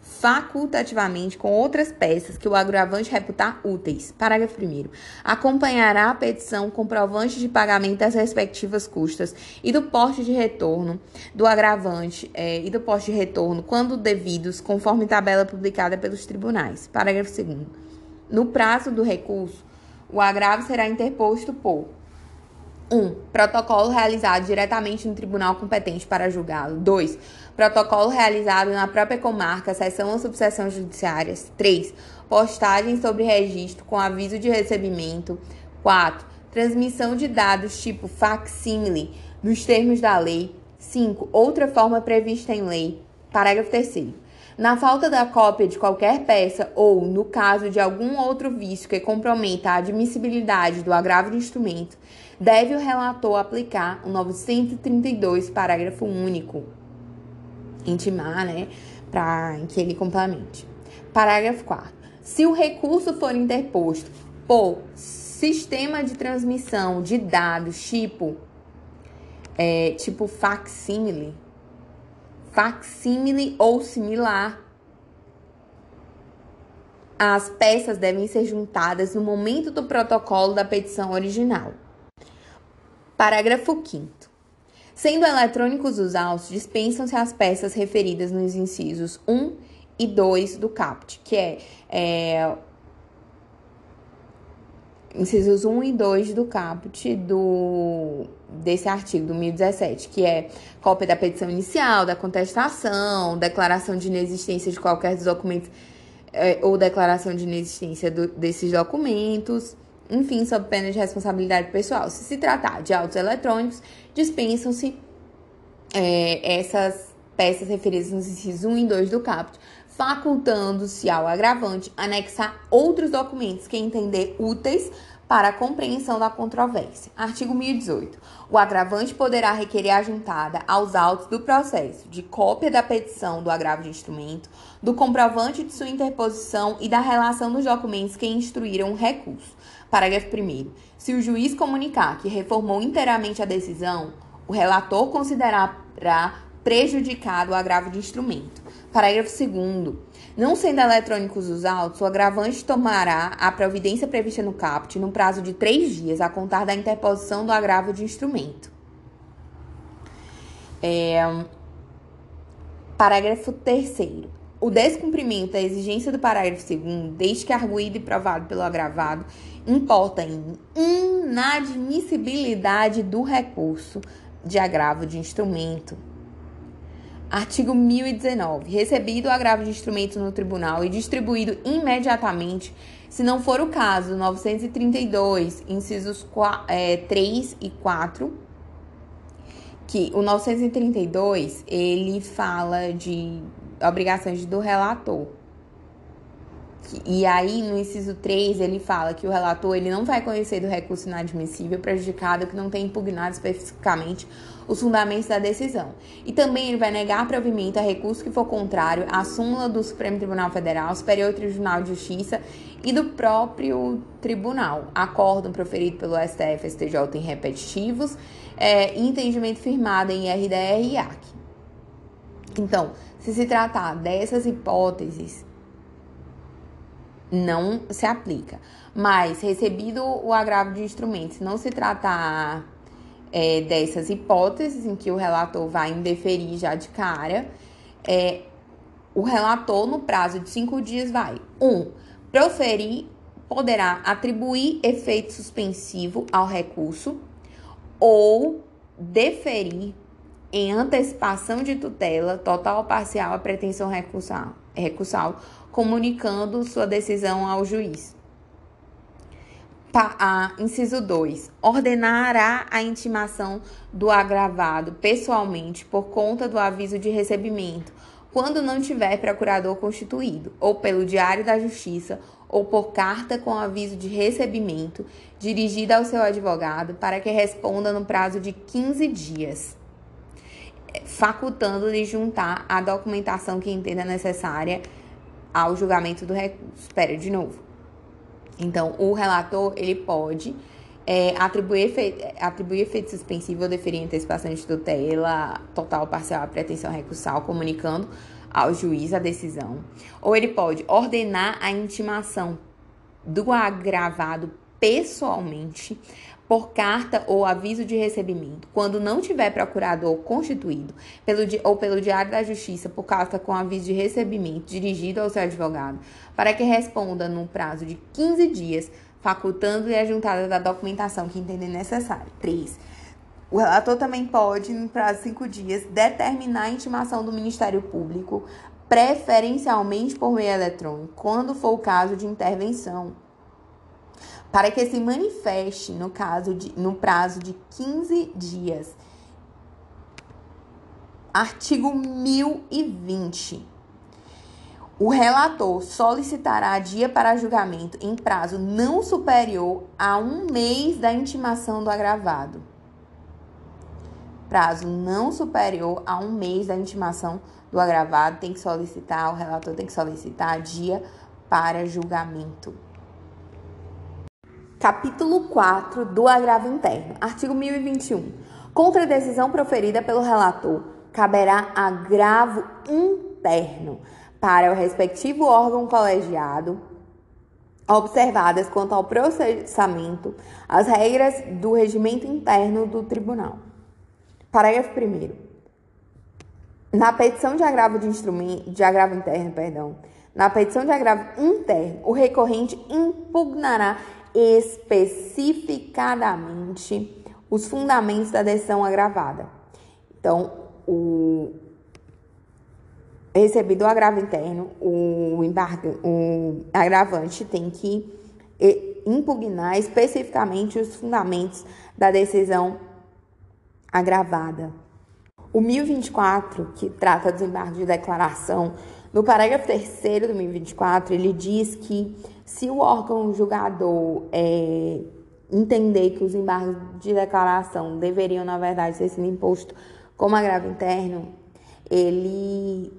S1: Facultativamente com outras peças que o agravante reputar úteis. Parágrafo 1. Acompanhará a petição comprovante de pagamento das respectivas custas e do porte de retorno do agravante é, e do porte de retorno, quando devidos, conforme tabela publicada pelos tribunais. Parágrafo 2. No prazo do recurso, o agravo será interposto por 1. Um, protocolo realizado diretamente no tribunal competente para julgá-lo. 2. Protocolo realizado na própria comarca, seção ou subseção judiciárias. 3. Postagem sobre registro com aviso de recebimento. 4. Transmissão de dados tipo facsímile nos termos da lei. 5. Outra forma prevista em lei. Parágrafo 3. Na falta da cópia de qualquer peça ou, no caso de algum outro vício que comprometa a admissibilidade do agravo de instrumento, deve o relator aplicar o 932, parágrafo único. Intimar, né, para que ele complemente. Parágrafo 4. Se o recurso for interposto por sistema de transmissão de dados tipo é, tipo facsímile, facsímile ou similar. As peças devem ser juntadas no momento do protocolo da petição original. Parágrafo 5 Sendo eletrônicos os autos, dispensam-se as peças referidas nos incisos 1 e 2 do CAPT, que é, é incisos 1 e 2 do caput do, desse artigo, do 1017, que é cópia da petição inicial, da contestação, declaração de inexistência de qualquer dos documentos é, ou declaração de inexistência do, desses documentos, enfim, sob pena de responsabilidade pessoal. Se se tratar de autos eletrônicos, dispensam-se é, essas peças referidas nos incisos 1 e 2 do caput, facultando-se ao agravante anexar outros documentos que entender úteis para a compreensão da controvérsia. Artigo 1018. O agravante poderá requerer a juntada aos autos do processo de cópia da petição do agravo de instrumento, do comprovante de sua interposição e da relação dos documentos que instruíram o recurso. Parágrafo 1. Se o juiz comunicar que reformou inteiramente a decisão, o relator considerará prejudicado o agravo de instrumento. Parágrafo 2. Não sendo eletrônicos os autos, o agravante tomará a providência prevista no CAPT no prazo de três dias a contar da interposição do agravo de instrumento. É... Parágrafo 3. O descumprimento da exigência do parágrafo 2, desde que arguído e provado pelo agravado, importa em inadmissibilidade do recurso de agravo de instrumento Artigo 1019. Recebido o agravo de instrumento no tribunal e distribuído imediatamente, se não for o caso, 932, incisos 4, é, 3 e 4, que o 932, ele fala de obrigações do relator. E aí, no inciso 3, ele fala que o relator ele não vai conhecer do recurso inadmissível prejudicado que não tem impugnado especificamente os fundamentos da decisão. E também ele vai negar provimento a recurso que for contrário à súmula do Supremo Tribunal Federal, Superior Tribunal de Justiça e do próprio tribunal. Acórdão proferido pelo STF STJ em repetitivos, é, entendimento firmado em RDR e AC. Então, se se tratar dessas hipóteses não se aplica. Mas, recebido o agravo de instrumentos, não se tratar é, dessas hipóteses em que o relator vai indeferir já de cara, é, o relator, no prazo de cinco dias, vai: 1. Um, proferir, poderá atribuir efeito suspensivo ao recurso ou deferir em antecipação de tutela, total ou parcial, a pretensão recursal, recursal comunicando sua decisão ao juiz. A, inciso 2. Ordenará a intimação do agravado pessoalmente por conta do aviso de recebimento, quando não tiver procurador constituído, ou pelo Diário da Justiça, ou por carta com aviso de recebimento, dirigida ao seu advogado, para que responda no prazo de 15 dias, facultando-lhe juntar a documentação que entenda necessária ao julgamento do recurso. Espera, de novo. Então, o relator, ele pode é, atribuir, efeito, atribuir efeito suspensivo ou deferir antecipação de tutela total parcial à pretensão recursal, comunicando ao juiz a decisão. Ou ele pode ordenar a intimação do agravado pessoalmente por carta ou aviso de recebimento, quando não tiver procurador constituído pelo, ou pelo Diário da Justiça por carta com aviso de recebimento dirigido ao seu advogado, para que responda no prazo de 15 dias, facultando-lhe a juntada da documentação que entender necessário. 3. O relator também pode, no prazo de 5 dias, determinar a intimação do Ministério Público, preferencialmente por meio eletrônico, quando for o caso de intervenção para que se manifeste no, caso de, no prazo de 15 dias. Artigo 1020. O relator solicitará dia para julgamento em prazo não superior a um mês da intimação do agravado. Prazo não superior a um mês da intimação do agravado tem que solicitar, o relator tem que solicitar dia para julgamento. Capítulo 4 do agravo interno. Artigo 1021. Contra a decisão proferida pelo relator, caberá agravo interno para o respectivo órgão colegiado, observadas quanto ao processamento as regras do regimento interno do tribunal. Parágrafo 1 Na petição de agravo de instrumento, de agravo interno, perdão, na petição de agravo interno, o recorrente impugnará especificadamente os fundamentos da decisão agravada. Então, o recebido o agravo interno, o, embarga, o agravante tem que impugnar especificamente os fundamentos da decisão agravada. O 1024, que trata dos embargos de declaração, no parágrafo 3 do 1024, ele diz que se o órgão julgador é, entender que os embargos de declaração deveriam, na verdade, ser sido impostos como agravo interno, ele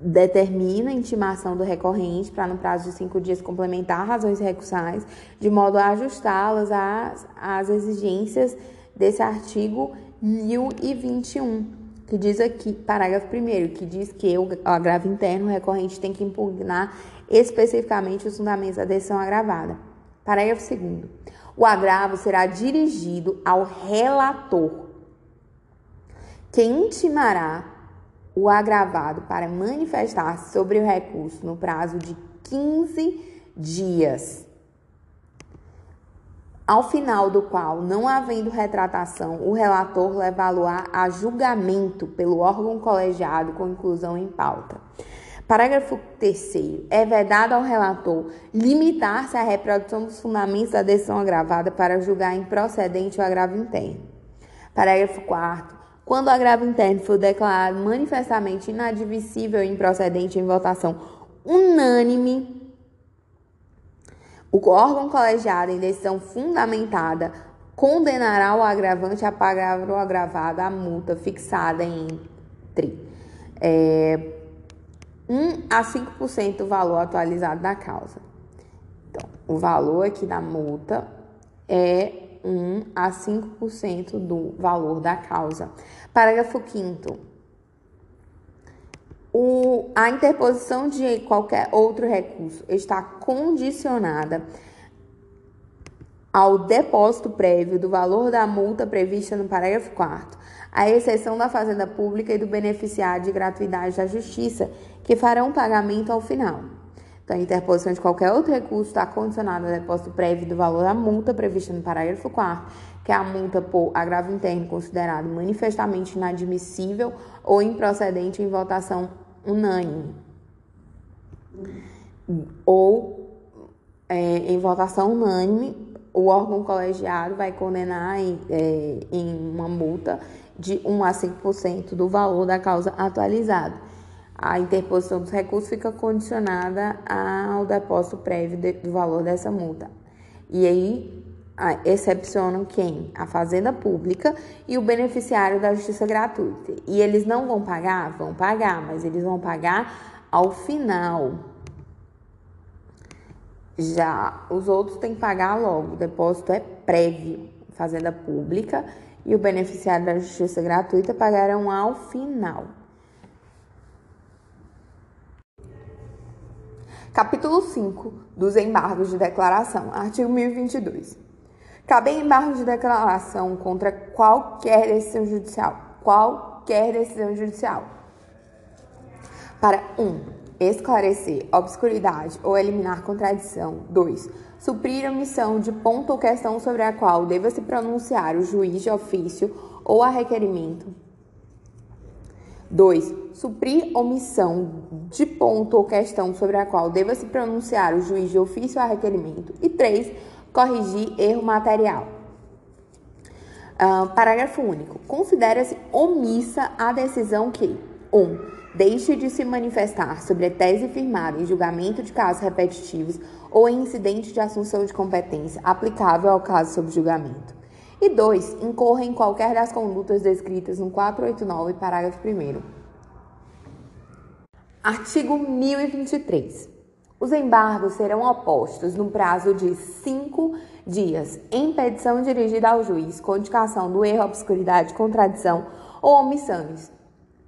S1: determina a intimação do recorrente para, no prazo de cinco dias, complementar razões recursais, de modo a ajustá-las às, às exigências desse artigo 1021, que diz aqui, parágrafo 1, que diz que o agravo interno, recorrente tem que impugnar especificamente os fundamentos da decisão agravada. Parágrafo 2. O agravo será dirigido ao relator, que intimará o agravado para manifestar sobre o recurso no prazo de 15 dias, ao final do qual, não havendo retratação, o relator levará a julgamento pelo órgão colegiado com inclusão em pauta. Parágrafo 3. É vedado ao relator limitar-se à reprodução dos fundamentos da decisão agravada para julgar improcedente o agravo interno. Parágrafo 4. Quando o agravo interno for declarado manifestamente inadmissível e improcedente em votação unânime, o órgão colegiado em decisão fundamentada condenará o agravante a pagar o agravado a multa fixada entre é, 1 a 5% do valor atualizado da causa. Então, o valor aqui da multa é 1 a 5% do valor da causa. Parágrafo 5 o, a interposição de qualquer outro recurso está condicionada ao depósito prévio do valor da multa prevista no parágrafo 4 à exceção da Fazenda Pública e do beneficiário de gratuidade da Justiça, que farão pagamento ao final. Então, a interposição de qualquer outro recurso está condicionada ao depósito prévio do valor da multa prevista no parágrafo 4 que é a multa por agravo interno considerado manifestamente inadmissível ou improcedente em votação unânime. Ou é, em votação unânime, o órgão colegiado vai condenar em, é, em uma multa de 1 a 5% do valor da causa atualizada. A interposição dos recursos fica condicionada ao depósito prévio de, do valor dessa multa. E aí, excepcionam quem? A Fazenda Pública e o beneficiário da Justiça Gratuita. E eles não vão pagar? Vão pagar, mas eles vão pagar ao final. Já os outros têm que pagar logo. O depósito é prévio. Fazenda Pública e o beneficiário da Justiça Gratuita pagarão ao final. Capítulo 5 dos embargos de declaração, artigo 1022. Cabem embargos de declaração contra qualquer decisão judicial. Qualquer decisão judicial. Para 1. Um, esclarecer obscuridade ou eliminar contradição. 2 suprir omissão de ponto ou questão sobre a qual deva se pronunciar o juiz de ofício ou a requerimento. 2. Suprir omissão de ponto ou questão sobre a qual deva se pronunciar o juiz de ofício ou a requerimento. E 3. Corrigir erro material. Uh, parágrafo único. Considera-se omissa a decisão que 1. Um, deixe de se manifestar sobre a tese firmada em julgamento de casos repetitivos ou em incidente de assunção de competência aplicável ao caso sob julgamento. E 2. Incorra em qualquer das condutas descritas no 489, parágrafo 1. Artigo 1023. Os embargos serão opostos no prazo de cinco dias em petição dirigida ao juiz com indicação do erro, obscuridade, contradição ou omissões,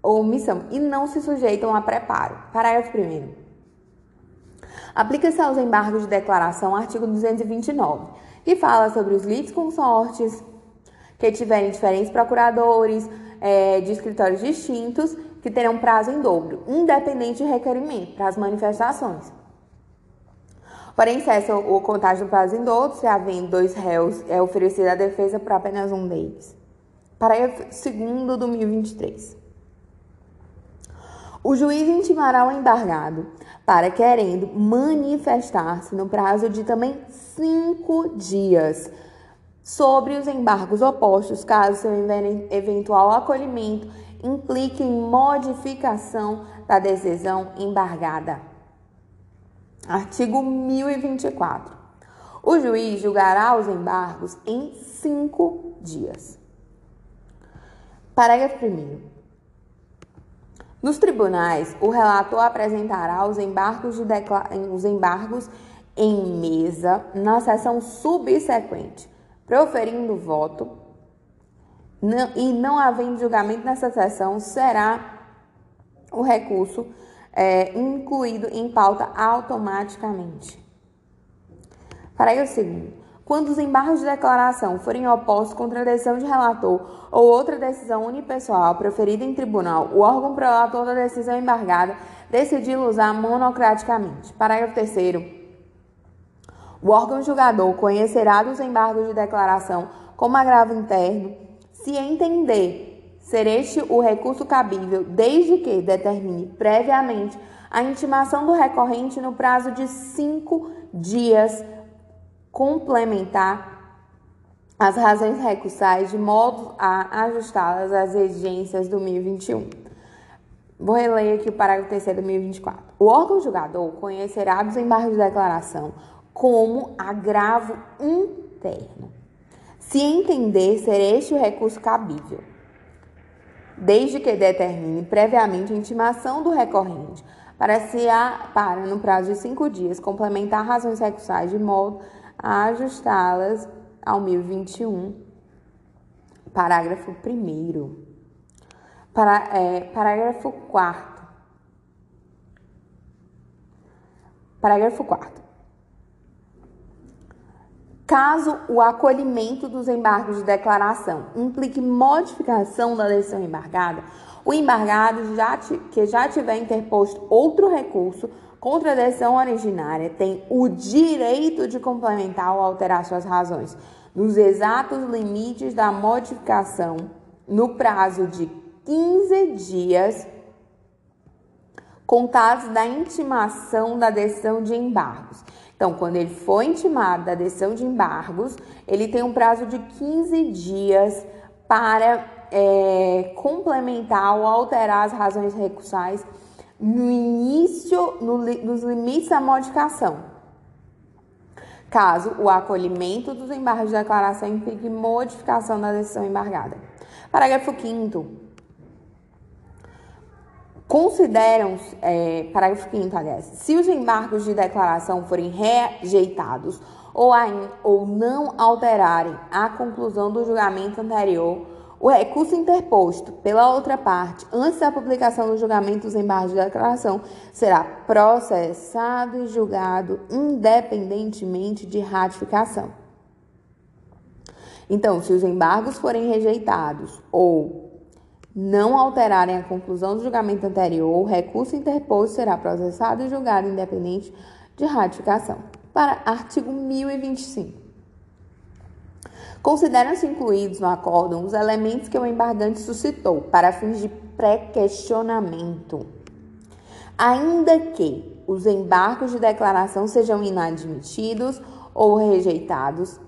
S1: ou omissão e não se sujeitam a preparo. Parágrafo 1. Aplica-se aos embargos de declaração artigo 229, que fala sobre os litisconsortes que tiverem diferentes procuradores é, de escritórios distintos, que terão prazo em dobro, independente de requerimento, para as manifestações. Porém, cessa o contágio do prazo dobro se havendo dois réus, é oferecida a defesa por apenas um deles. Parágrafo 2 de 2023. O juiz intimará o embargado para querendo manifestar-se no prazo de também cinco dias sobre os embargos opostos, caso seu eventual acolhimento implique em modificação da decisão embargada. Artigo 1024. O juiz julgará os embargos em cinco dias. Parágrafo 1. Nos tribunais, o relator apresentará os embargos, de os embargos em mesa na sessão subsequente, proferindo voto e não havendo julgamento nessa sessão, será o recurso é, incluído em pauta automaticamente. Parágrafo 2. Quando os embargos de declaração forem opostos contra a decisão de relator ou outra decisão unipessoal proferida em tribunal, o órgão prolator da decisão embargada decidi-lo-usar monocraticamente. Parágrafo 3. O órgão julgador conhecerá dos embargos de declaração como agravo interno se entender ser este o recurso cabível, desde que determine previamente a intimação do recorrente no prazo de cinco dias complementar as razões recursais de modo a ajustá-las às exigências do 2021. Vou reler aqui o parágrafo 3 de 2024. O órgão julgador conhecerá dos embargos de declaração como agravo interno, se entender ser este o recurso cabível desde que determine previamente a intimação do recorrente, para, se a, para no prazo de cinco dias, complementar razões recursais de modo a ajustá-las ao 1021, parágrafo 1 para, é, parágrafo 4 Parágrafo 4 Caso o acolhimento dos embargos de declaração implique modificação da decisão embargada, o embargado já que já tiver interposto outro recurso contra a decisão originária tem o direito de complementar ou alterar suas razões nos exatos limites da modificação no prazo de 15 dias contados da intimação da decisão de embargos. Então, quando ele foi intimado da decisão de embargos, ele tem um prazo de 15 dias para é, complementar ou alterar as razões recursais no início, no, nos limites da modificação. Caso o acolhimento dos embargos de declaração implique modificação da decisão embargada. Parágrafo 5 Consideram, é, parágrafo 5 aliás, se os embargos de declaração forem rejeitados ou, ou não alterarem a conclusão do julgamento anterior, o recurso interposto pela outra parte antes da publicação do julgamento dos embargos de declaração será processado e julgado independentemente de ratificação. Então, se os embargos forem rejeitados ou não alterarem a conclusão do julgamento anterior, o recurso interposto será processado e julgado independente de ratificação. Para artigo 1025. Consideram-se incluídos no acórdão os elementos que o embargante suscitou para fins de pré-questionamento. Ainda que os embargos de declaração sejam inadmitidos ou rejeitados,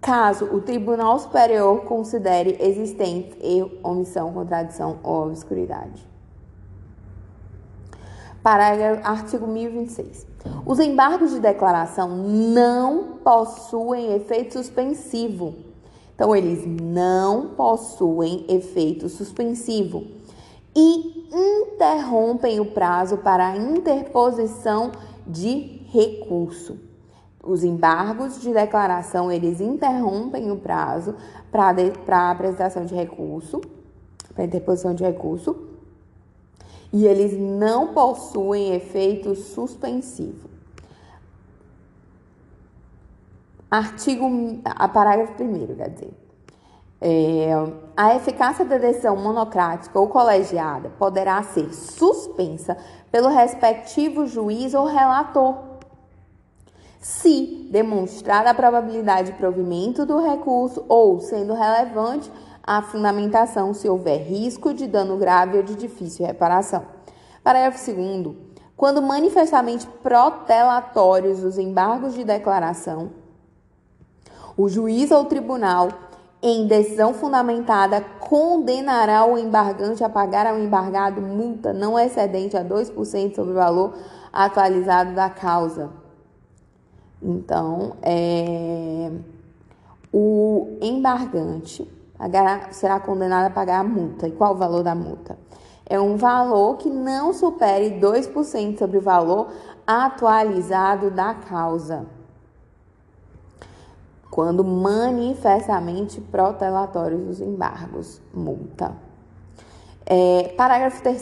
S1: caso o Tribunal Superior considere existente erro, omissão, contradição ou obscuridade. Parágrafo artigo 1026. Os embargos de declaração não possuem efeito suspensivo. Então, eles não possuem efeito suspensivo e interrompem o prazo para interposição de recurso. Os embargos de declaração, eles interrompem o prazo para a apresentação de recurso, para interposição de recurso, e eles não possuem efeito suspensivo. Artigo, a parágrafo 1 quer dizer. É, a eficácia da decisão monocrática ou colegiada poderá ser suspensa pelo respectivo juiz ou relator, se demonstrada a probabilidade de provimento do recurso ou sendo relevante a fundamentação se houver risco de dano grave ou de difícil reparação. Parágrafo 2 quando manifestamente protelatórios os embargos de declaração, o juiz ou tribunal em decisão fundamentada, condenará o embargante a pagar ao embargado multa não excedente a 2% sobre o valor atualizado da causa. Então, é, o embargante será condenado a pagar a multa. E qual o valor da multa? É um valor que não supere 2% sobre o valor atualizado da causa quando manifestamente protelatórios os embargos, multa. É, parágrafo 3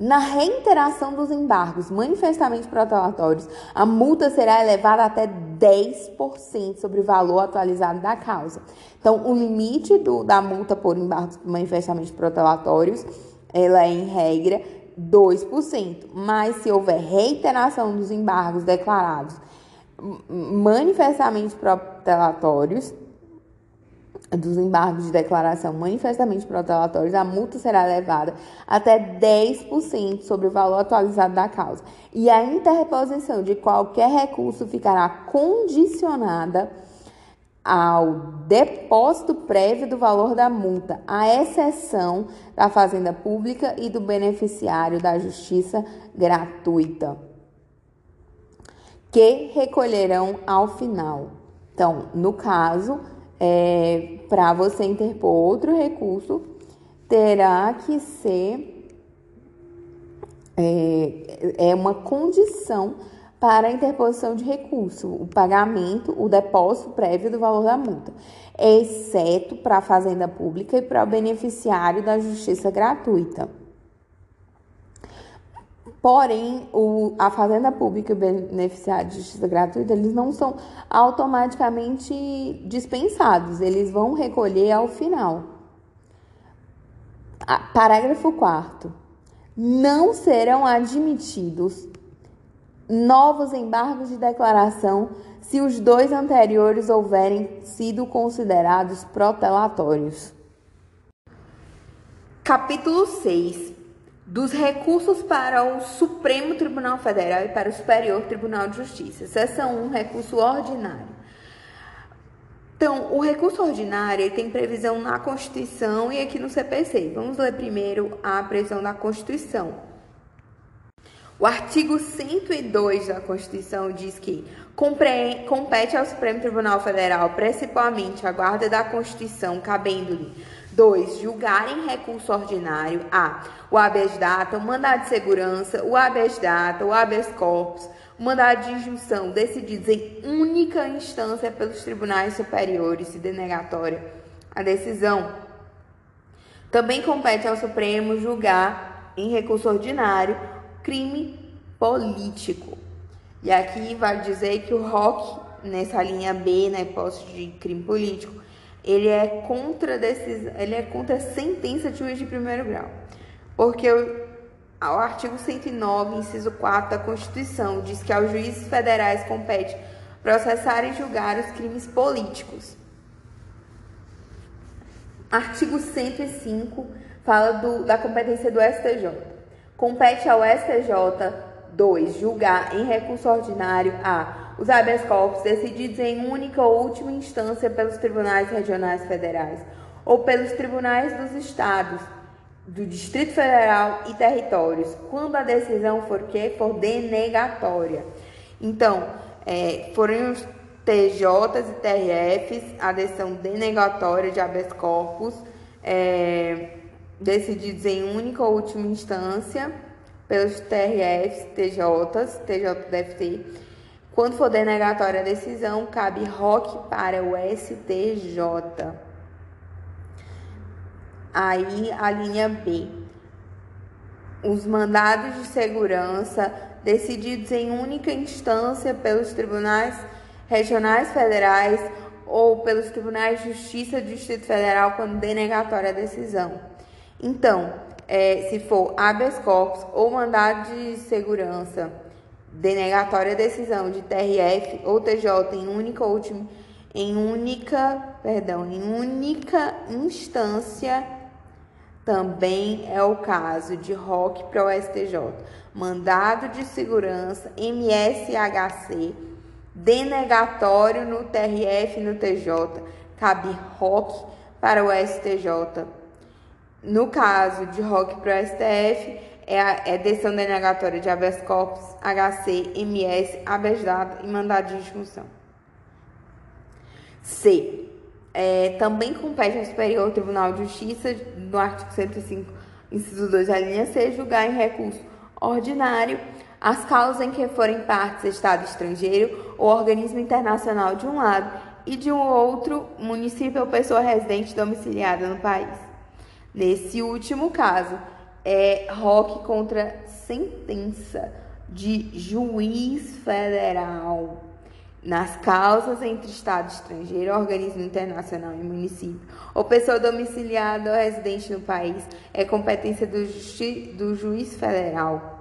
S1: na reiteração dos embargos manifestamente protelatórios, a multa será elevada até 10% sobre o valor atualizado da causa. Então, o limite do, da multa por embargos manifestamente protelatórios, ela é, em regra, 2%. Mas, se houver reiteração dos embargos declarados manifestamente protelatórios, dos embargos de declaração manifestamente protelatórios, a multa será elevada até 10% sobre o valor atualizado da causa. E a interposição de qualquer recurso ficará condicionada ao depósito prévio do valor da multa, à exceção da Fazenda Pública e do beneficiário da Justiça Gratuita que recolherão ao final. Então, no caso, é, para você interpor outro recurso, terá que ser é, é uma condição para a interposição de recurso, o pagamento, o depósito prévio do valor da multa, exceto para a fazenda pública e para o beneficiário da justiça gratuita. Porém, o, a fazenda pública e o beneficiário de justiça gratuita, eles não são automaticamente dispensados, eles vão recolher ao final. Parágrafo 4 Não serão admitidos novos embargos de declaração se os dois anteriores houverem sido considerados protelatórios. Capítulo 6 dos recursos para o Supremo Tribunal Federal e para o Superior Tribunal de Justiça. Seção 1, recurso ordinário. Então, o recurso ordinário tem previsão na Constituição e aqui no CPC. Vamos ler primeiro a previsão da Constituição. O artigo 102 da Constituição diz que compete ao Supremo Tribunal Federal, principalmente a guarda da Constituição, cabendo-lhe 2. Julgar em recurso ordinário a. O habeas data, o mandado de segurança, o habeas data, o habeas corpus, o mandado de injunção decididos em única instância pelos tribunais superiores e denegatória a decisão. Também compete ao Supremo julgar em recurso ordinário crime político. E aqui vai dizer que o ROC, nessa linha B, na hipótese de crime político, ele é contra decisão, ele é contra a sentença de juiz de primeiro grau. Porque o, o artigo 109, inciso 4 da Constituição diz que aos juízes federais compete processar e julgar os crimes políticos. Artigo 105 fala do, da competência do STJ. Compete ao STJ 2. Julgar em recurso ordinário a os habeas corpus decididos em única ou última instância pelos tribunais regionais federais ou pelos tribunais dos estados, do Distrito Federal e territórios, quando a decisão for que for denegatória. Então, é, forem os TJs e TRFs, a decisão denegatória de habeas corpus, é, decididos em única ou última instância pelos TRFs, TJs, TJDFT, quando for denegatória a decisão, cabe ROC para o STJ. Aí a linha B. Os mandados de segurança decididos em única instância pelos tribunais regionais federais ou pelos tribunais de justiça do Distrito Federal quando denegatória a decisão. Então, é, se for habeas corpus ou mandado de segurança, denegatória decisão de TRF ou TJ em única última, em única, perdão, em única instância, também é o caso de ROC para o STJ, mandado de segurança MSHC, denegatório no TRF e no TJ, cabe ROC para o STJ. No caso de ROC para o STF, é, a, decisão denegatória de habeas corpus, HC, MS, habeas data e mandado de injunção. C. É, também compete ao Superior Tribunal de Justiça, no artigo 105, inciso 2, a linha C, julgar em recurso ordinário as causas em que forem partes Estado estrangeiro ou organismo internacional de um lado e de um outro município ou pessoa residente domiciliada no país. Nesse último caso, é ROC contra sentença de juiz federal nas causas entre Estado estrangeiro, organismo internacional e município, ou pessoa domiciliada ou residente no país, é competência do, do juiz federal.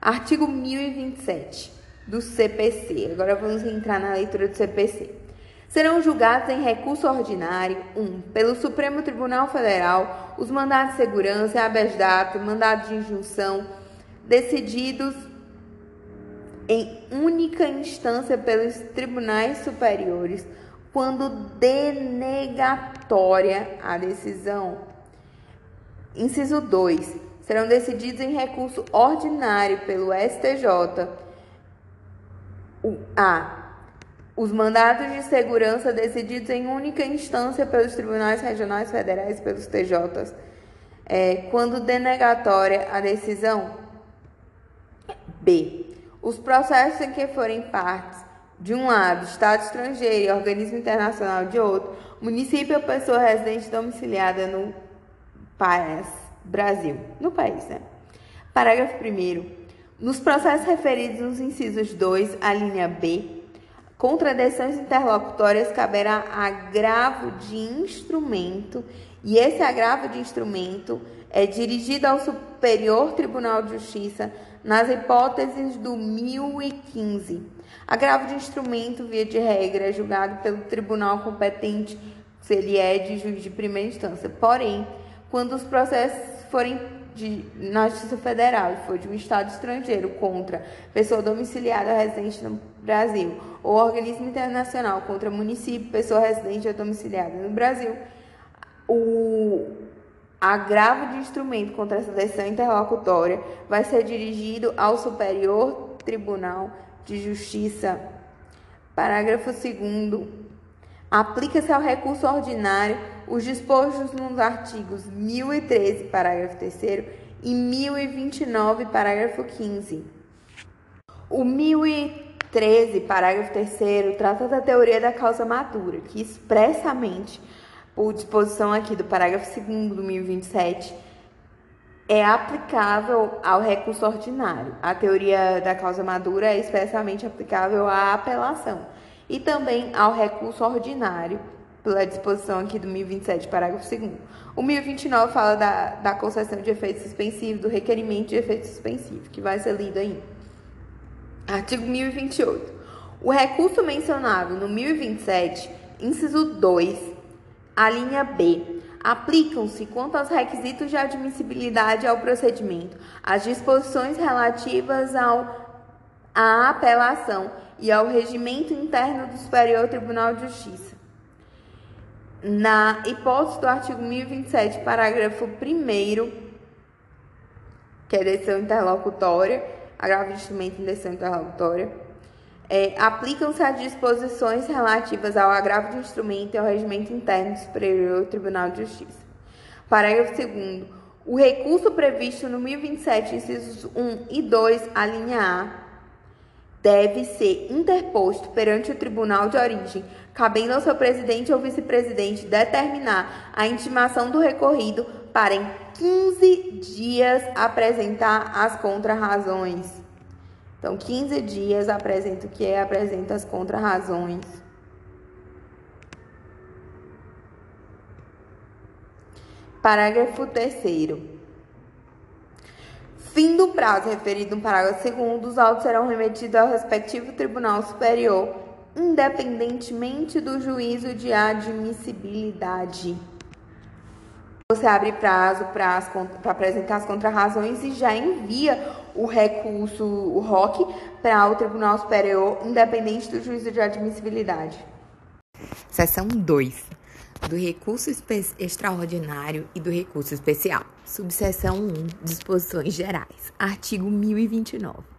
S1: Artigo 1027 do CPC. Agora vamos entrar na leitura do CPC. Serão julgados em recurso ordinário 1. Um, pelo Supremo Tribunal Federal os mandados de segurança, habeas data, mandado de injunção decididos em única instância pelos tribunais superiores quando denegatória a decisão. Inciso 2. Serão decididos em recurso ordinário pelo STJ. O A. Os mandados de segurança decididos em única instância pelos tribunais regionais federais pelos TJs. É, quando denegatória a decisão. B. Os processos em que forem partes, de um lado, Estado estrangeiro e organismo internacional de outro, município ou pessoa residente domiciliada no país, Brasil, no país, né? Parágrafo 1 Nos processos referidos nos incisos 2, a linha B, contradições interlocutórias caberá agravo de instrumento e esse agravo de instrumento é dirigido ao Superior Tribunal de Justiça nas hipóteses do 1015. Agravo de instrumento, via de regra, é julgado pelo tribunal competente se ele é de juiz de primeira instância. Porém, quando os processos forem de, na Justiça Federal e for de um Estado estrangeiro contra pessoa domiciliada ou residente no Brasil, ou organismo internacional contra município, pessoa residente ou domiciliada no Brasil, o agravo de instrumento contra essa decisão interlocutória vai ser dirigido ao Superior Tribunal de Justiça. Parágrafo 2 Aplica-se ao recurso ordinário os dispostos nos artigos 1013, parágrafo 3 e 1029, parágrafo 15. O 1013, parágrafo 3 trata da teoria da causa madura, que expressamente por disposição aqui do parágrafo 2 do 1027, é aplicável ao recurso ordinário. A teoria da causa madura é especialmente aplicável à apelação e também ao recurso ordinário, pela disposição aqui do 1027, parágrafo 2 O 1029 fala da, da concessão de efeito suspensivo, do requerimento de efeito suspensivo, que vai ser lido aí. Artigo 1028. O recurso mencionado no 1027, inciso 2, a linha B. Aplicam-se, quanto aos requisitos de admissibilidade ao procedimento, as disposições relativas ao, à apelação e ao regimento interno do Superior Tribunal de Justiça. Na hipótese do artigo 1027, parágrafo 1, que é decisão interlocutória, agravo de instrumento em decisão interlocutória, é, aplicam-se as disposições relativas ao agravo de instrumento e ao regimento interno Superior Tribunal de Justiça. Parágrafo 2 O recurso previsto no 1027, incisos 1 e 2, a linha A, deve ser interposto perante o tribunal de origem, cabendo ao seu presidente ou vice-presidente determinar a intimação do recorrido para em 15 dias apresentar as contrarrazões. Então, 15 dias apresenta o que é, apresenta as contrarrazões. Parágrafo 3 Fim do prazo referido no parágrafo 2, os autos serão remetidos ao respectivo Tribunal Superior independentemente do juízo de admissibilidade. Você abre prazo para apresentar as contrarrazões e já envia o recurso, o ROC, para o Tribunal Superior, independente do juízo de admissibilidade.
S2: Seção 2 do recurso extraordinário e do recurso especial. Subseção 1, disposições gerais. Artigo 1029.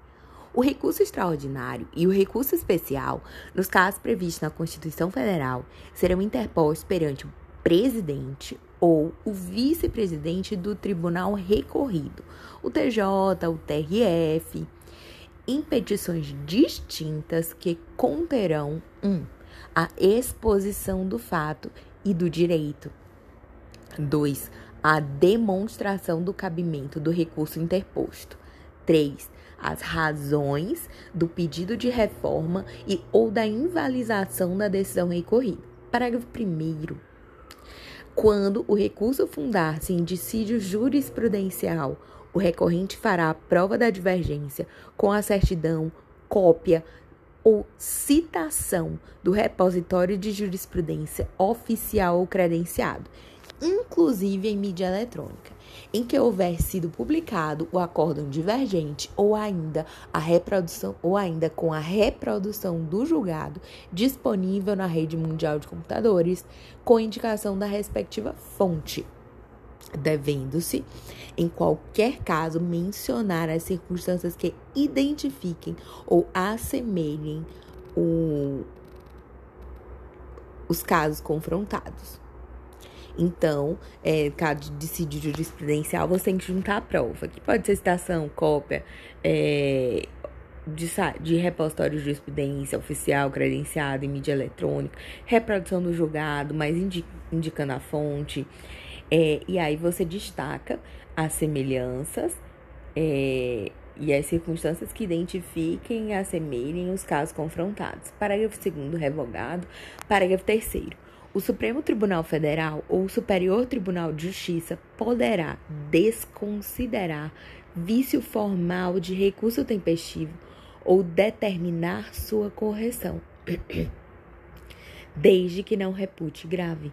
S2: O recurso extraordinário e o recurso especial, nos casos previstos na Constituição Federal, serão interpostos perante o presidente ou o vice-presidente do tribunal recorrido, o TJ, o TRF, em petições distintas que conterão 1. Um, a exposição do fato e do direito. 2. A demonstração do cabimento do recurso interposto. 3. As razões do pedido de reforma e ou da invalidação da decisão recorrida. Parágrafo 1. Quando o recurso fundar-se em dissídio jurisprudencial, o recorrente fará a prova da divergência com a certidão, cópia ou citação do repositório de jurisprudência oficial ou credenciado, inclusive em mídia eletrônica, em que houver sido publicado o acórdão divergente ou ainda a reprodução ou ainda com a reprodução do julgado disponível na rede mundial de computadores com indicação da respectiva fonte devendo-se, em qualquer caso, mencionar as circunstâncias que identifiquem ou assemelhem o, os casos confrontados. Então, é, caso de dissídio jurisprudencial, você tem que juntar a prova, que pode ser citação, cópia, é, de, de repositório de jurisprudência oficial credenciado em mídia eletrônica, reprodução do julgado, mas indi, indicando a fonte, é, e aí você destaca as semelhanças é, e as circunstâncias que identifiquem e assemelhem os casos confrontados. Parágrafo 2 revogado. Parágrafo 3 o Supremo Tribunal Federal ou o Superior Tribunal de Justiça poderá desconsiderar vício formal de recurso tempestivo ou determinar sua correção, desde que não repute grave.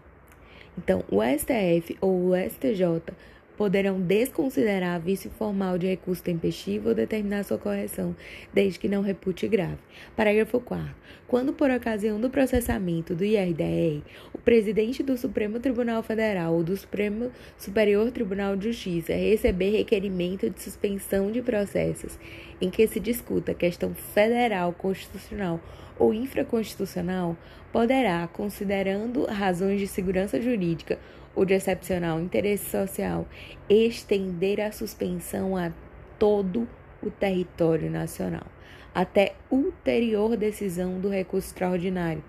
S2: Então, o STF ou o STJ poderão desconsiderar vício formal de recurso tempestivo ou determinar sua correção, desde que não repute grave. Parágrafo 4. Quando, por ocasião do processamento do IRDR, o presidente do Supremo Tribunal Federal ou do Supremo Superior Tribunal de Justiça receber requerimento de suspensão de processos em que se discuta questão federal constitucional ou infraconstitucional, poderá, considerando razões de segurança jurídica ou de excepcional interesse social, estender a suspensão a todo o território nacional, até ulterior decisão do recurso extraordinário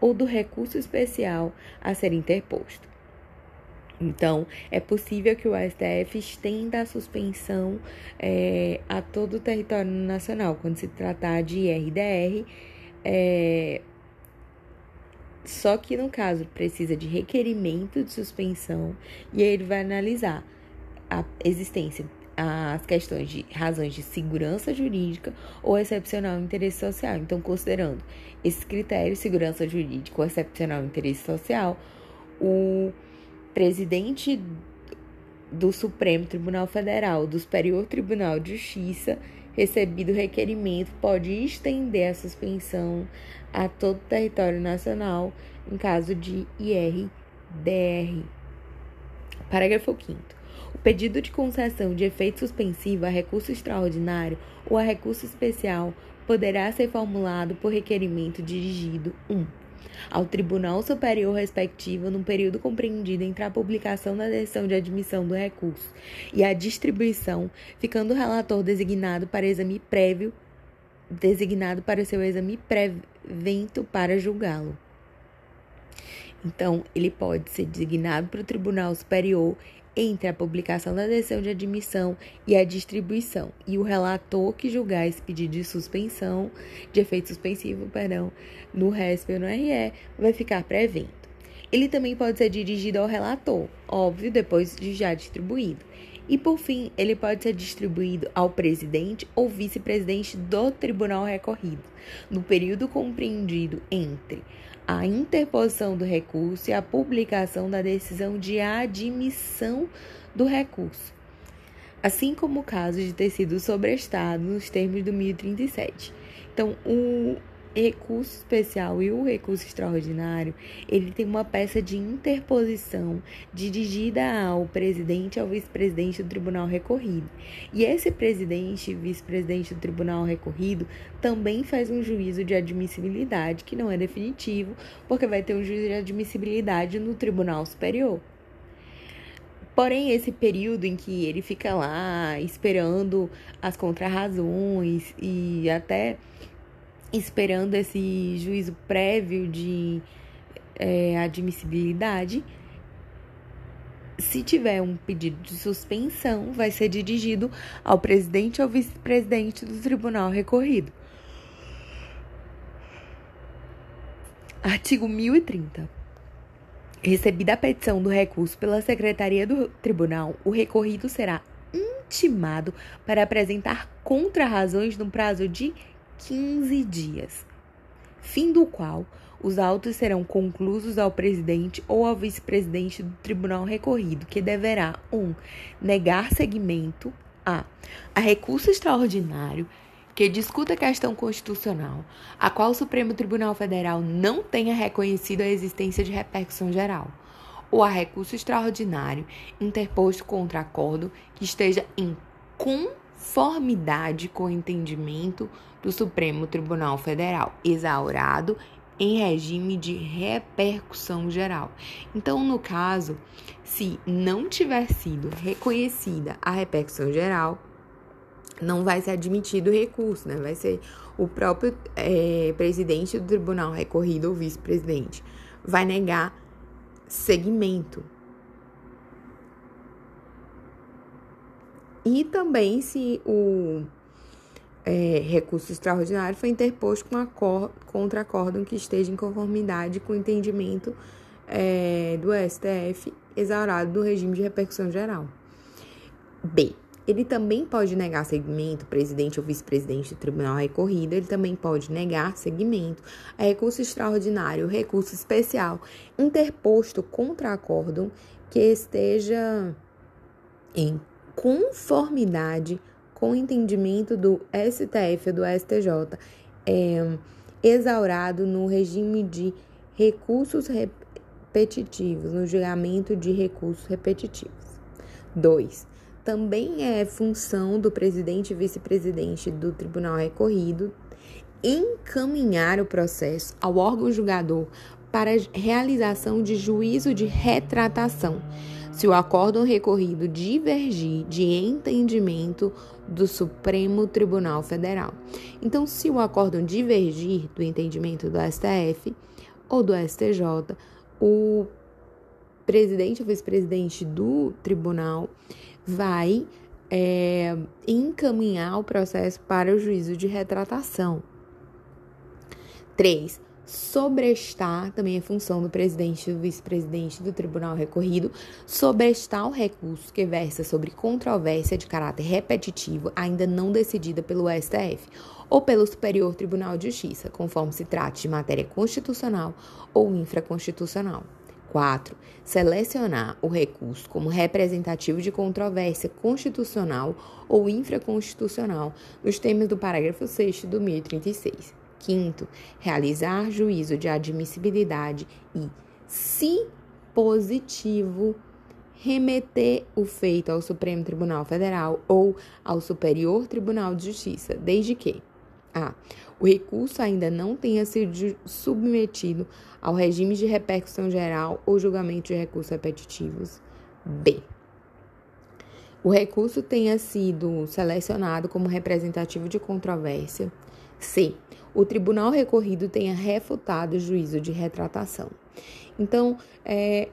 S2: ou do recurso especial a ser interposto. Então, é possível que o STF estenda a suspensão é, a todo o território nacional, quando se tratar de IRDR é... Só que no caso precisa de requerimento de suspensão e aí ele vai analisar a existência, as questões de razões de segurança jurídica ou excepcional interesse social. Então, considerando esses critérios, segurança jurídica ou excepcional interesse social, o presidente do Supremo Tribunal Federal, do Superior Tribunal de Justiça recebido o requerimento, pode estender a suspensão a todo o território nacional em caso de IRDR. Parágrafo 5. O pedido de concessão de efeito suspensivo a recurso extraordinário ou a recurso especial poderá ser formulado por requerimento dirigido 1. Um, ao Tribunal Superior respectivo no período compreendido entre a publicação da decisão de admissão do recurso e a distribuição, ficando o relator designado para exame prévio, designado para seu exame prevento para julgá-lo. Então, ele pode ser designado para o Tribunal Superior entre a publicação da decisão de admissão e a distribuição, e o relator que julgar esse pedido de suspensão, de efeito suspensivo, perdão, no RESP ou no RE, vai ficar pré-evento. Ele também pode ser dirigido ao relator, óbvio, depois de já distribuído. E por fim, ele pode ser distribuído ao presidente ou vice-presidente do tribunal recorrido, no período compreendido entre a interposição do recurso e a publicação da decisão de admissão do recurso, assim como o caso de ter sido sobrestado nos termos do 1037. Então, o recurso especial e o recurso extraordinário, ele tem uma peça de interposição dirigida ao presidente e ao vice-presidente do tribunal recorrido. E esse presidente e vice-presidente do tribunal recorrido também faz um juízo de admissibilidade, que não é definitivo, porque vai ter um juízo de admissibilidade no tribunal superior. Porém, esse período em que ele fica lá esperando as contrarrazões e até esperando esse juízo prévio de é, admissibilidade. Se tiver um pedido de suspensão, vai ser dirigido ao presidente ou vice-presidente do tribunal recorrido. Artigo 1030. Recebida a petição do recurso pela Secretaria do Tribunal, o recorrido será intimado para apresentar contrarrazões no prazo de 15 dias, fim do qual os autos serão conclusos ao presidente ou ao vice-presidente do tribunal recorrido, que deverá 1. Um, negar seguimento a, a recurso extraordinário que discuta a questão constitucional, a qual o Supremo Tribunal Federal não tenha reconhecido a existência de repercussão geral, ou a recurso extraordinário interposto contra acordo que esteja em conformidade com o entendimento do Supremo Tribunal Federal, exaurado em regime de repercussão geral. Então, no caso, se não tiver sido reconhecida a repercussão geral, não vai ser admitido o recurso, né? Vai ser o próprio é, presidente do tribunal recorrido ou vice-presidente vai negar segmento. E também se o é, recurso extraordinário foi interposto com contra acórdão que esteja em conformidade com o entendimento é, do STF exaurado do regime de repercussão geral. B. Ele também pode negar seguimento, presidente ou vice-presidente do tribunal recorrido, ele também pode negar seguimento a recurso extraordinário, recurso especial interposto contra acórdão que esteja em conformidade com o entendimento do STF ou do STJ, é, exaurado no regime de recursos repetitivos, no julgamento de recursos repetitivos. 2. Também é função do presidente e vice-presidente do tribunal recorrido encaminhar o processo ao órgão julgador para realização de juízo de retratação se o acórdão recorrido divergir de entendimento do Supremo Tribunal Federal. Então, se o acórdão divergir do entendimento do STF ou do STJ, o presidente ou vice-presidente do tribunal vai é, encaminhar o processo para o juízo de retratação. 3 sobrestar, também é função do presidente e do vice-presidente do tribunal recorrido, sobrestar o recurso que versa sobre controvérsia de caráter repetitivo ainda não decidida pelo STF ou pelo Superior Tribunal de Justiça, conforme se trate de matéria constitucional ou infraconstitucional. 4. Selecionar o recurso como representativo de controvérsia constitucional ou infraconstitucional nos termos do parágrafo 6 do 1036. Quinto, realizar juízo de admissibilidade e, se positivo, remeter o feito ao Supremo Tribunal Federal ou ao Superior Tribunal de Justiça, desde que a. O recurso ainda não tenha sido submetido ao regime de repercussão geral ou julgamento de recursos repetitivos. B. O recurso tenha sido selecionado como representativo de controvérsia. C o tribunal recorrido tenha refutado o juízo de retratação. Então, é,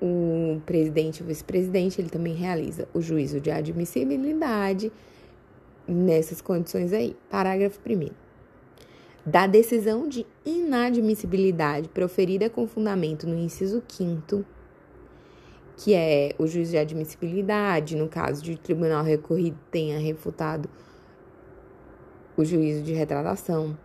S2: o presidente e o vice-presidente, ele também realiza o juízo de admissibilidade nessas condições aí. Parágrafo 1
S1: da decisão de inadmissibilidade proferida com fundamento no inciso 5 que é o juiz de admissibilidade, no caso de tribunal recorrido tenha refutado o juízo de retratação,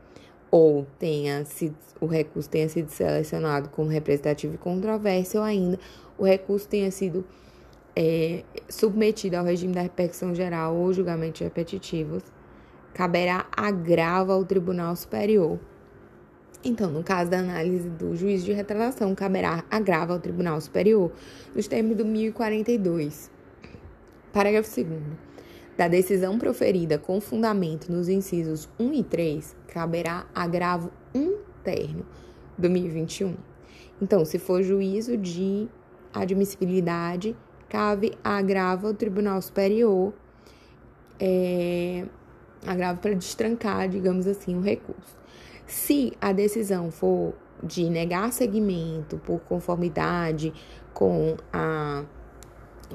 S1: ou tenha sido, o recurso tenha sido selecionado como representativo e controvérsia, ou ainda o recurso tenha sido é, submetido ao regime da repercussão geral ou julgamentos repetitivos, caberá agravo ao Tribunal Superior. Então, no caso da análise do juiz de retratação, caberá agravo ao Tribunal Superior, nos termos do 1042. Parágrafo 2. Da decisão proferida com fundamento nos incisos 1 e 3, caberá agravo interno do 1021. Então, se for juízo de admissibilidade, cabe agravo ao Tribunal Superior, é, agravo para destrancar, digamos assim, o recurso. Se a decisão for de negar seguimento por conformidade com a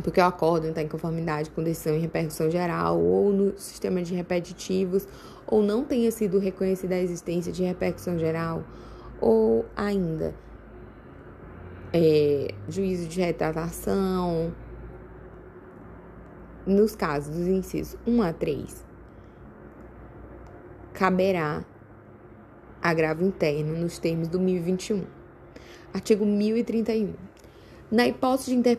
S1: porque o acordo está em conformidade com decisão em repercussão geral ou no sistema de repetitivos, ou não tenha sido reconhecida a existência de repercussão geral, ou ainda é, juízo de retratação, nos casos dos incisos 1 a 3, caberá agravo interno nos termos do 1021. Artigo 1031. Na hipótese de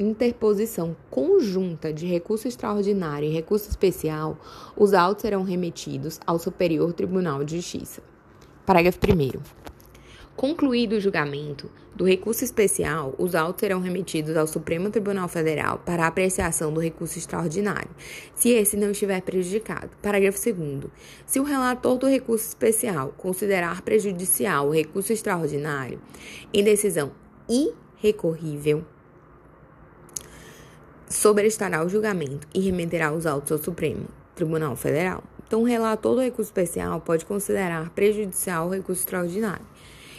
S1: interposição conjunta de recurso extraordinário e recurso especial, os autos serão remetidos ao Superior Tribunal de Justiça. Parágrafo 1. Concluído o julgamento do recurso especial, os autos serão remetidos ao Supremo Tribunal Federal para apreciação do recurso extraordinário, se esse não estiver prejudicado. Parágrafo 2. Se o relator do recurso especial considerar prejudicial o recurso extraordinário em decisão irrecorrível, sobrestará o julgamento e remeterá os autos ao Supremo Tribunal Federal. Então, o relator do recurso especial pode considerar prejudicial o recurso extraordinário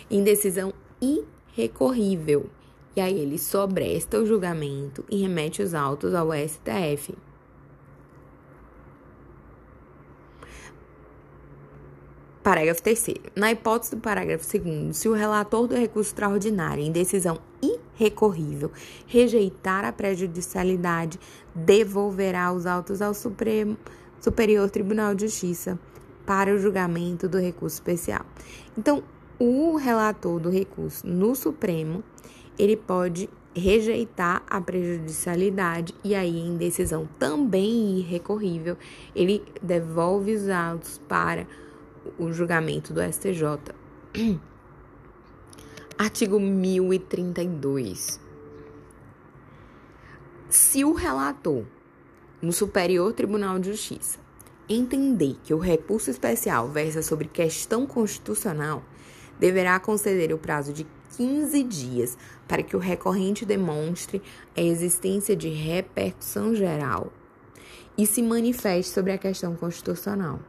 S1: em decisão irrecorrível. E aí ele sobresta o julgamento e remete os autos ao STF. Parágrafo 3. Na hipótese do parágrafo 2, se o relator do recurso extraordinário em decisão irrecorrível rejeitar a prejudicialidade, devolverá os autos ao Supremo Superior Tribunal de Justiça para o julgamento do recurso especial. Então, o relator do recurso no Supremo, ele pode rejeitar a prejudicialidade e aí em decisão também irrecorrível, ele devolve os autos para o julgamento do STJ. Artigo 1032. Se o relator no Superior Tribunal de Justiça entender que o recurso especial versa sobre questão constitucional, deverá conceder o prazo de 15 dias para que o recorrente demonstre a existência de repercussão geral e se manifeste sobre a questão constitucional.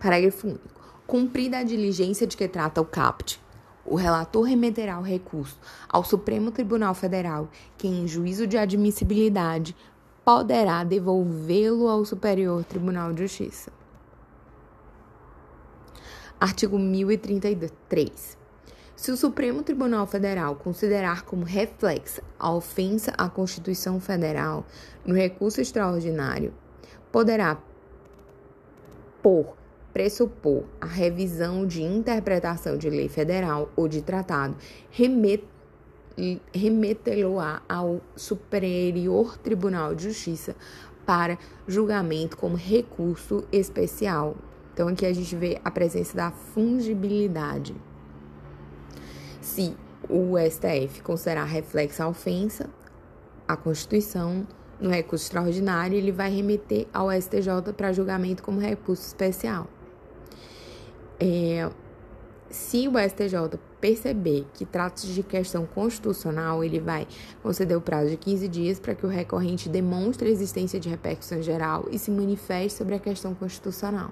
S1: Parágrafo único. Cumprida a diligência de que trata o CAPT, o relator remeterá o recurso ao Supremo Tribunal Federal, que, em juízo de admissibilidade, poderá devolvê-lo ao Superior Tribunal de Justiça. Artigo 1033. Se o Supremo Tribunal Federal considerar como reflexa a ofensa à Constituição Federal no recurso extraordinário, poderá, por pressupor a revisão de interpretação de lei federal ou de tratado, remetê-lo-á ao Superior Tribunal de Justiça para julgamento como recurso especial então aqui a gente vê a presença da fungibilidade. Se o STF considerar reflexa a ofensa à Constituição no recurso extraordinário, ele vai remeter ao STJ para julgamento como recurso especial. É, se o STJ perceber que trata-se de questão constitucional, ele vai conceder o prazo de 15 dias para que o recorrente demonstre a existência de repercussão geral e se manifeste sobre a questão constitucional.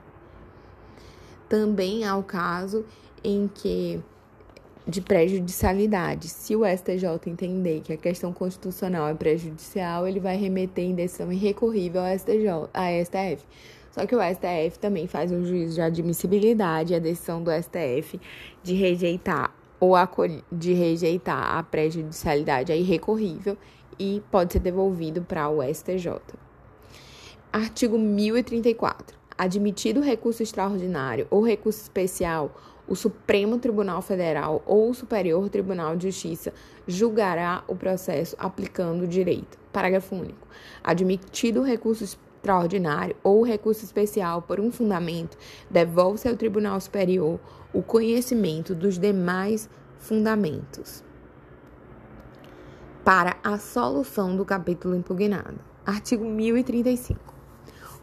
S1: Também há o caso em que de prejudicialidade. Se o STJ entender que a questão constitucional é prejudicial, ele vai remeter em decisão irrecorrível ao STJ, à STF. Só que o STF também faz um juízo de admissibilidade, a decisão do STF de rejeitar ou de rejeitar a prejudicialidade é irrecorrível e pode ser devolvido para o STJ. Artigo 1034. Admitido recurso extraordinário ou recurso especial, o Supremo Tribunal Federal ou o Superior Tribunal de Justiça julgará o processo aplicando o direito. Parágrafo único. Admitido recurso extraordinário ou recurso especial por um fundamento, devolve-se ao Tribunal Superior o conhecimento dos demais fundamentos para a solução do capítulo impugnado. Artigo 1035.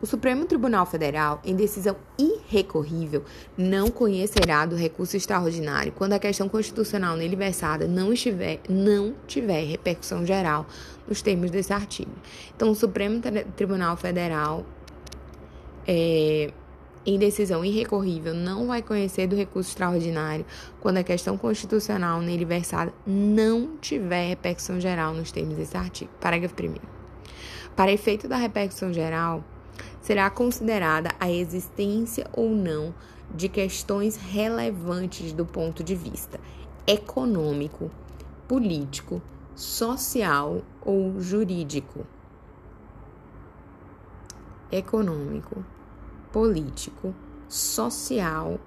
S1: O Supremo Tribunal Federal, em decisão irrecorrível, não conhecerá do recurso extraordinário quando a questão constitucional nele versada não estiver, não tiver repercussão geral nos termos desse artigo. Então, o Supremo Tribunal Federal, é, em decisão irrecorrível, não vai conhecer do recurso extraordinário quando a questão constitucional nele versada não tiver repercussão geral nos termos desse artigo. Parágrafo 1. Para efeito da repercussão geral, será considerada a existência ou não de questões relevantes do ponto de vista econômico, político, social ou jurídico. Econômico, político, social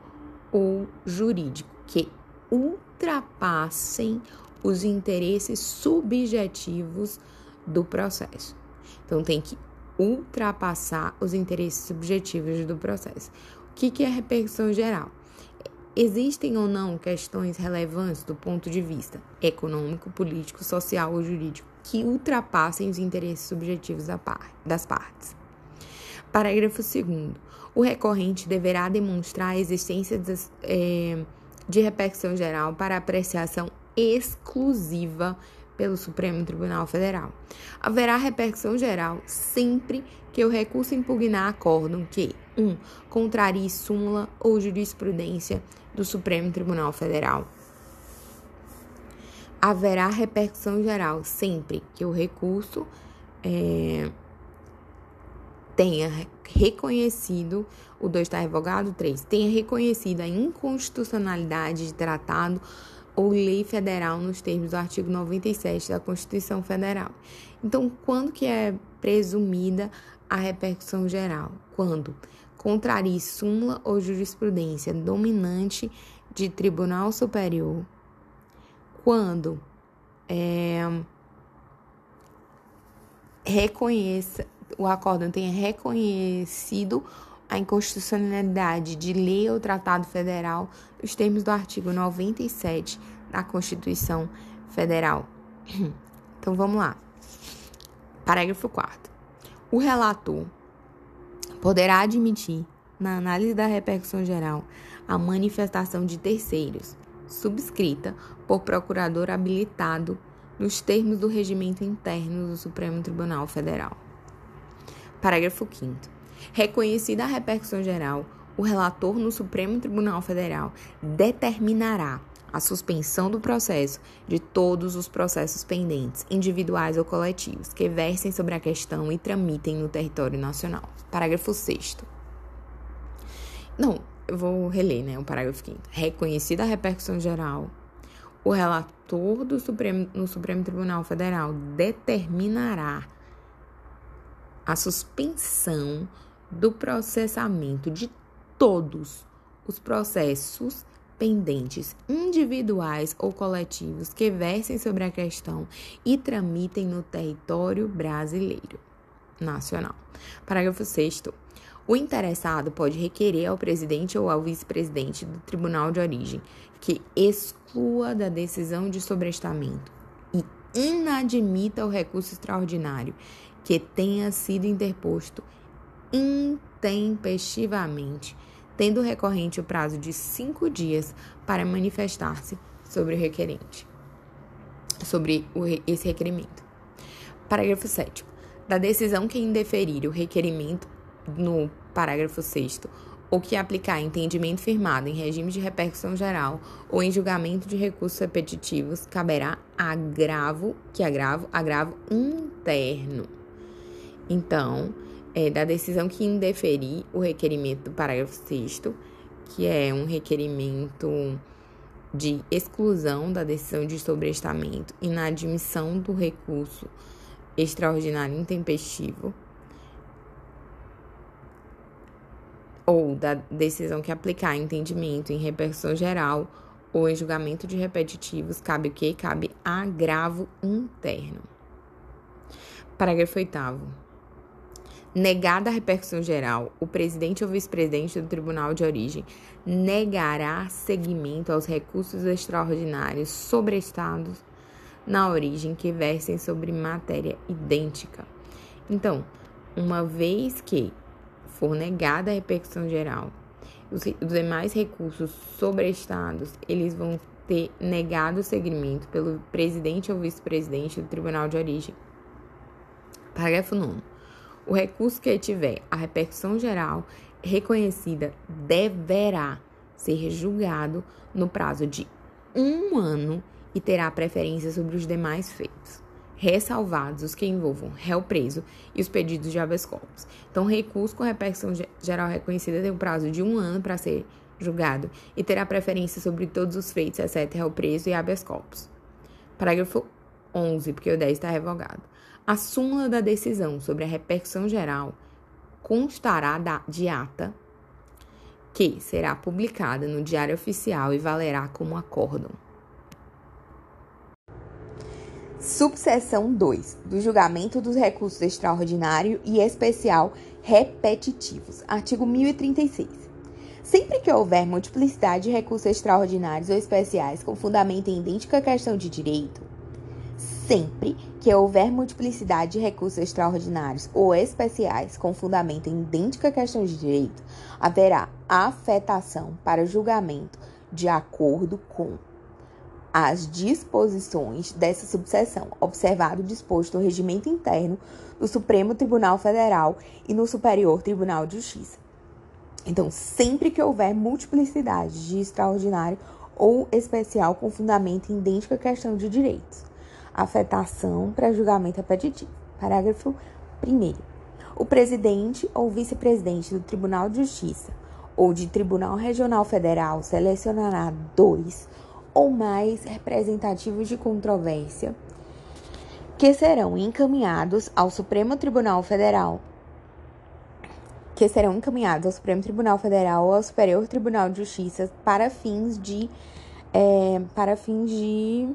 S1: ou jurídico que ultrapassem os interesses subjetivos do processo. Então tem que ultrapassar os interesses subjetivos do processo. O que, que é repercussão geral? Existem ou não questões relevantes do ponto de vista econômico, político, social ou jurídico que ultrapassem os interesses subjetivos das partes. Parágrafo 2. O recorrente deverá demonstrar a existência de, é, de repercussão geral para apreciação exclusiva pelo Supremo Tribunal Federal. Haverá repercussão geral sempre que o recurso impugnar acórdão que 1. Um, contrarie súmula ou jurisprudência do Supremo Tribunal Federal. Haverá repercussão geral sempre que o recurso é, tenha reconhecido, o 2 está revogado, 3, tenha reconhecido a inconstitucionalidade de tratado ou lei federal nos termos do artigo 97 da Constituição Federal. Então, quando que é presumida a repercussão geral? Quando contrarie súmula ou jurisprudência dominante de tribunal superior, quando é, reconheça, o acórdão tenha reconhecido a inconstitucionalidade de lei ou tratado federal nos termos do artigo 97 da Constituição Federal. Então vamos lá. Parágrafo 4. O relator poderá admitir, na análise da repercussão geral, a manifestação de terceiros, subscrita por procurador habilitado nos termos do regimento interno do Supremo Tribunal Federal. Parágrafo 5. Reconhecida a repercussão geral, o relator no Supremo Tribunal Federal determinará a suspensão do processo de todos os processos pendentes, individuais ou coletivos, que versem sobre a questão e tramitem no território nacional. Parágrafo 6. Não, eu vou reler, né? O parágrafo 5. Reconhecida a repercussão geral, o relator do Supremo, no Supremo Tribunal Federal determinará a suspensão do processamento de todos os processos pendentes individuais ou coletivos que versem sobre a questão e tramitem no território brasileiro nacional. Parágrafo 6 o interessado pode requerer ao presidente ou ao vice-presidente do tribunal de origem que exclua da decisão de sobrestamento e inadmita o recurso extraordinário que tenha sido interposto intempestivamente, tendo recorrente o prazo de cinco dias para manifestar-se sobre o requerente, sobre o, esse requerimento. Parágrafo 7. Da decisão que indeferir o requerimento no parágrafo 6 ou que aplicar entendimento firmado em regime de repercussão geral ou em julgamento de recursos repetitivos, caberá agravo, que agravo, agravo interno. Então, é, da decisão que indeferir o requerimento do parágrafo 6 que é um requerimento de exclusão da decisão de sobrestamento e na admissão do recurso extraordinário intempestivo ou da decisão que aplicar entendimento em repercussão geral ou em julgamento de repetitivos, cabe o que? Cabe agravo interno. Parágrafo 8 Negada a repercussão geral, o presidente ou vice-presidente do tribunal de origem negará seguimento aos recursos extraordinários sobrestados na origem que versem sobre matéria idêntica. Então, uma vez que for negada a repercussão geral, os, os demais recursos sobrestados, eles vão ter negado seguimento pelo presidente ou vice-presidente do tribunal de origem. Parágrafo 9 o recurso que tiver a repercussão geral reconhecida deverá ser julgado no prazo de um ano e terá preferência sobre os demais feitos, ressalvados os que envolvam réu preso e os pedidos de habeas corpus. Então, recurso com repercussão geral reconhecida tem um prazo de um ano para ser julgado e terá preferência sobre todos os feitos, exceto réu preso e habeas corpus. Parágrafo 11, porque o 10 está revogado. A súmula da decisão sobre a repercussão geral constará de ata que será publicada no Diário Oficial e valerá como acórdão.
S2: Subseção 2 do julgamento dos recursos extraordinário e especial repetitivos. Artigo 1036. Sempre que houver multiplicidade de recursos extraordinários ou especiais com fundamento em idêntica questão de direito, sempre que houver multiplicidade de recursos extraordinários ou especiais com fundamento em idêntica questão de direito, haverá afetação para julgamento de acordo com as disposições dessa subseção, observado o disposto no regimento interno do Supremo Tribunal Federal e no Superior Tribunal de Justiça. Então, sempre que houver multiplicidade de extraordinário ou especial com fundamento em idêntica questão de direitos, afetação para julgamento repetitivo. Parágrafo 1. O presidente ou vice-presidente do Tribunal de Justiça ou de Tribunal Regional Federal selecionará dois ou mais representativos de controvérsia que serão encaminhados ao Supremo Tribunal Federal que serão encaminhados ao Supremo Tribunal Federal ou ao Superior Tribunal de Justiça para fins de é, para fins de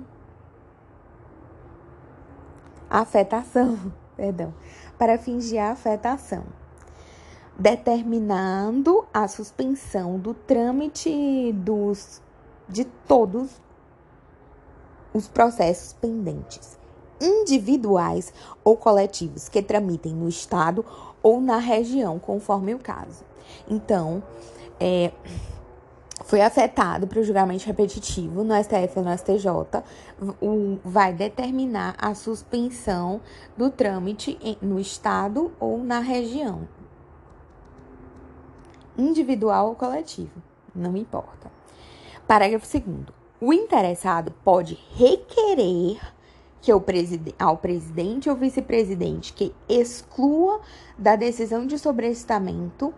S2: afetação, perdão, para fingir a afetação, determinando a suspensão do trâmite dos de todos os processos pendentes, individuais ou coletivos que tramitem no estado ou na região, conforme o caso. Então, é, foi afetado para o julgamento repetitivo no STF ou no STJ, vai determinar a suspensão do trâmite no estado ou na região. Individual ou coletivo, não importa. Parágrafo 2. O interessado pode requerer que o preside ao presidente ou vice-presidente que exclua da decisão de sobrestamento.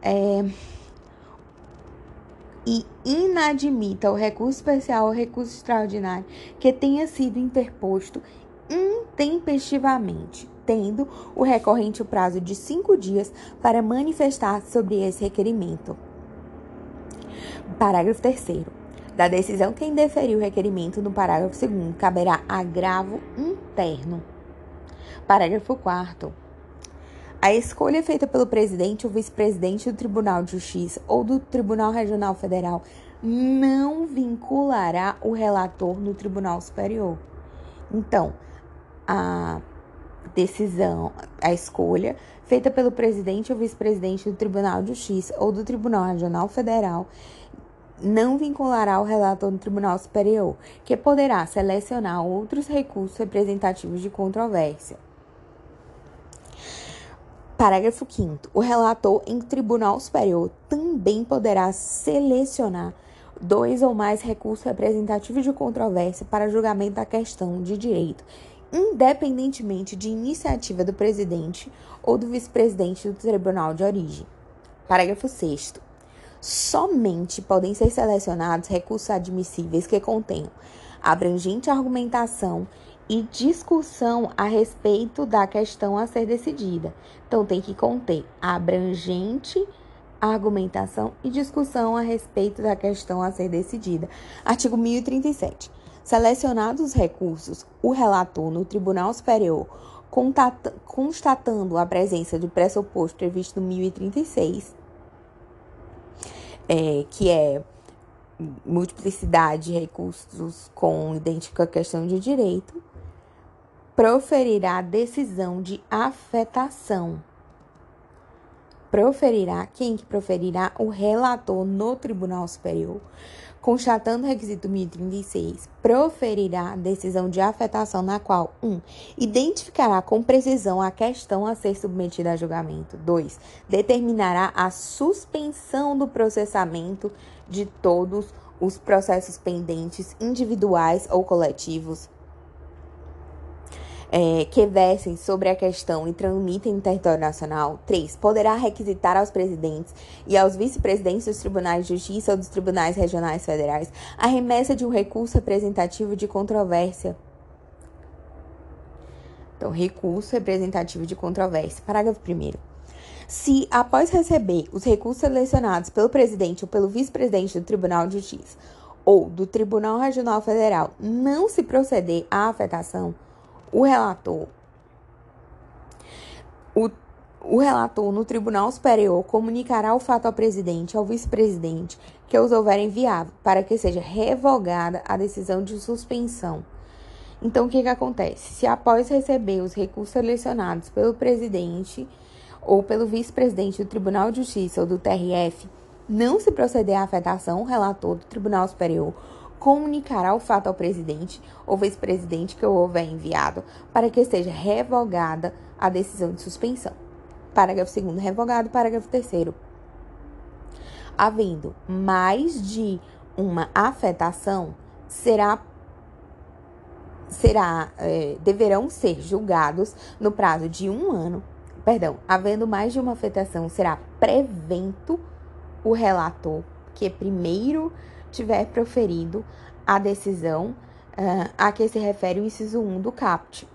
S2: É, e inadmita o recurso especial ou recurso extraordinário que tenha sido interposto intempestivamente, tendo o recorrente o prazo de cinco dias para manifestar sobre esse requerimento. Parágrafo 3. Da decisão que indeferiu o requerimento no parágrafo 2, caberá agravo interno. Parágrafo 4. A escolha feita pelo presidente ou vice-presidente do Tribunal de Justiça ou do Tribunal Regional Federal não vinculará o relator no Tribunal Superior. Então, a decisão, a escolha feita pelo presidente ou vice-presidente do Tribunal de Justiça ou do Tribunal Regional Federal não vinculará o relator no Tribunal Superior, que poderá selecionar outros recursos representativos de controvérsia. Parágrafo 5. O relator em tribunal superior também poderá selecionar dois ou mais recursos representativos de controvérsia para julgamento da questão de direito,
S1: independentemente de iniciativa do presidente ou do vice-presidente do tribunal de origem. Parágrafo 6. Somente podem ser selecionados recursos admissíveis que contenham abrangente argumentação e discussão a respeito da questão a ser decidida. Então, tem que conter abrangente argumentação e discussão a respeito da questão a ser decidida. Artigo 1037. Selecionados os recursos, o relator no Tribunal Superior, constatando a presença do pressuposto previsto no 1036, é, que é multiplicidade de recursos com idêntica questão de direito, proferirá decisão de afetação proferirá, quem que proferirá? O relator no Tribunal Superior, constatando o requisito 1036, proferirá decisão de afetação na qual 1. Um, identificará com precisão a questão a ser submetida a julgamento. 2. Determinará a suspensão do processamento de todos os processos pendentes, individuais ou coletivos, é, que versem sobre a questão e tramitem no território nacional. 3. Poderá requisitar aos presidentes e aos vice-presidentes dos tribunais de justiça ou dos tribunais regionais federais a remessa de um recurso representativo de controvérsia. Então, recurso representativo de controvérsia. Parágrafo 1. Se, após receber os recursos selecionados pelo presidente ou pelo vice-presidente do Tribunal de Justiça ou do Tribunal Regional Federal, não se proceder à afetação, o relator, o, o relator no Tribunal Superior comunicará o fato ao presidente e ao vice-presidente que os houver enviado, para que seja revogada a decisão de suspensão. Então, o que, que acontece? Se após receber os recursos selecionados pelo presidente ou pelo vice-presidente do Tribunal de Justiça ou do TRF, não se proceder à afetação, o relator do Tribunal Superior comunicará o fato ao presidente ou vice-presidente que o houver enviado para que seja revogada a decisão de suspensão. Parágrafo 2 revogado. Parágrafo 3 Havendo mais de uma afetação, será será é, deverão ser julgados no prazo de um ano. Perdão, havendo mais de uma afetação, será prevento o relator que primeiro tiver proferido a decisão uh, a que se refere o inciso 1 do CAPT.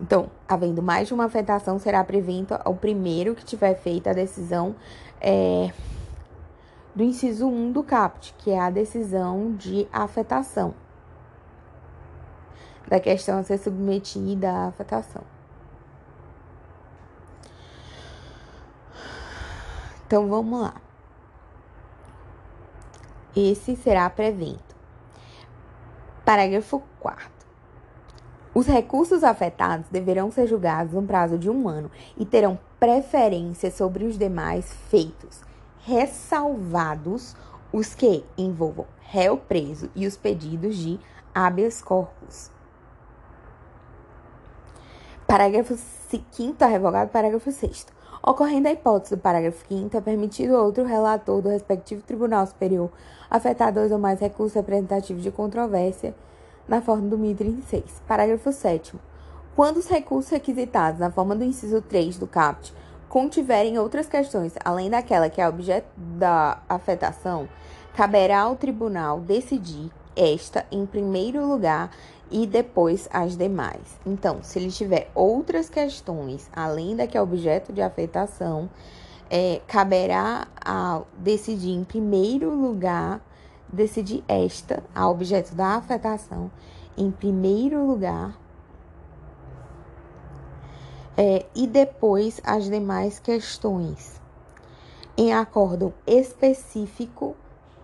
S1: Então, havendo mais de uma afetação, será prevento ao primeiro que tiver feito a decisão é, do inciso 1 do CAPT, que é a decisão de afetação. Da questão a ser submetida à afetação. Então, vamos lá. Esse será prevento. Parágrafo 4. Os recursos afetados deverão ser julgados no prazo de um ano e terão preferência sobre os demais feitos, ressalvados os que envolvam réu preso e os pedidos de habeas corpus. Parágrafo 5 revogado. Parágrafo 6. Ocorrendo a hipótese do parágrafo 5 é permitido outro relator do respectivo Tribunal Superior afetar dois ou mais recursos representativos de controvérsia na forma do 1036. Parágrafo 7 Quando os recursos requisitados na forma do inciso 3 do CAPT contiverem outras questões além daquela que é objeto da afetação, caberá ao tribunal decidir esta em primeiro lugar e depois as demais. Então, se ele tiver outras questões além da que é objeto de afetação, é, caberá ao decidir em primeiro lugar, decidir esta, a objeto da afetação, em primeiro lugar, é, e depois as demais questões, em acordo específico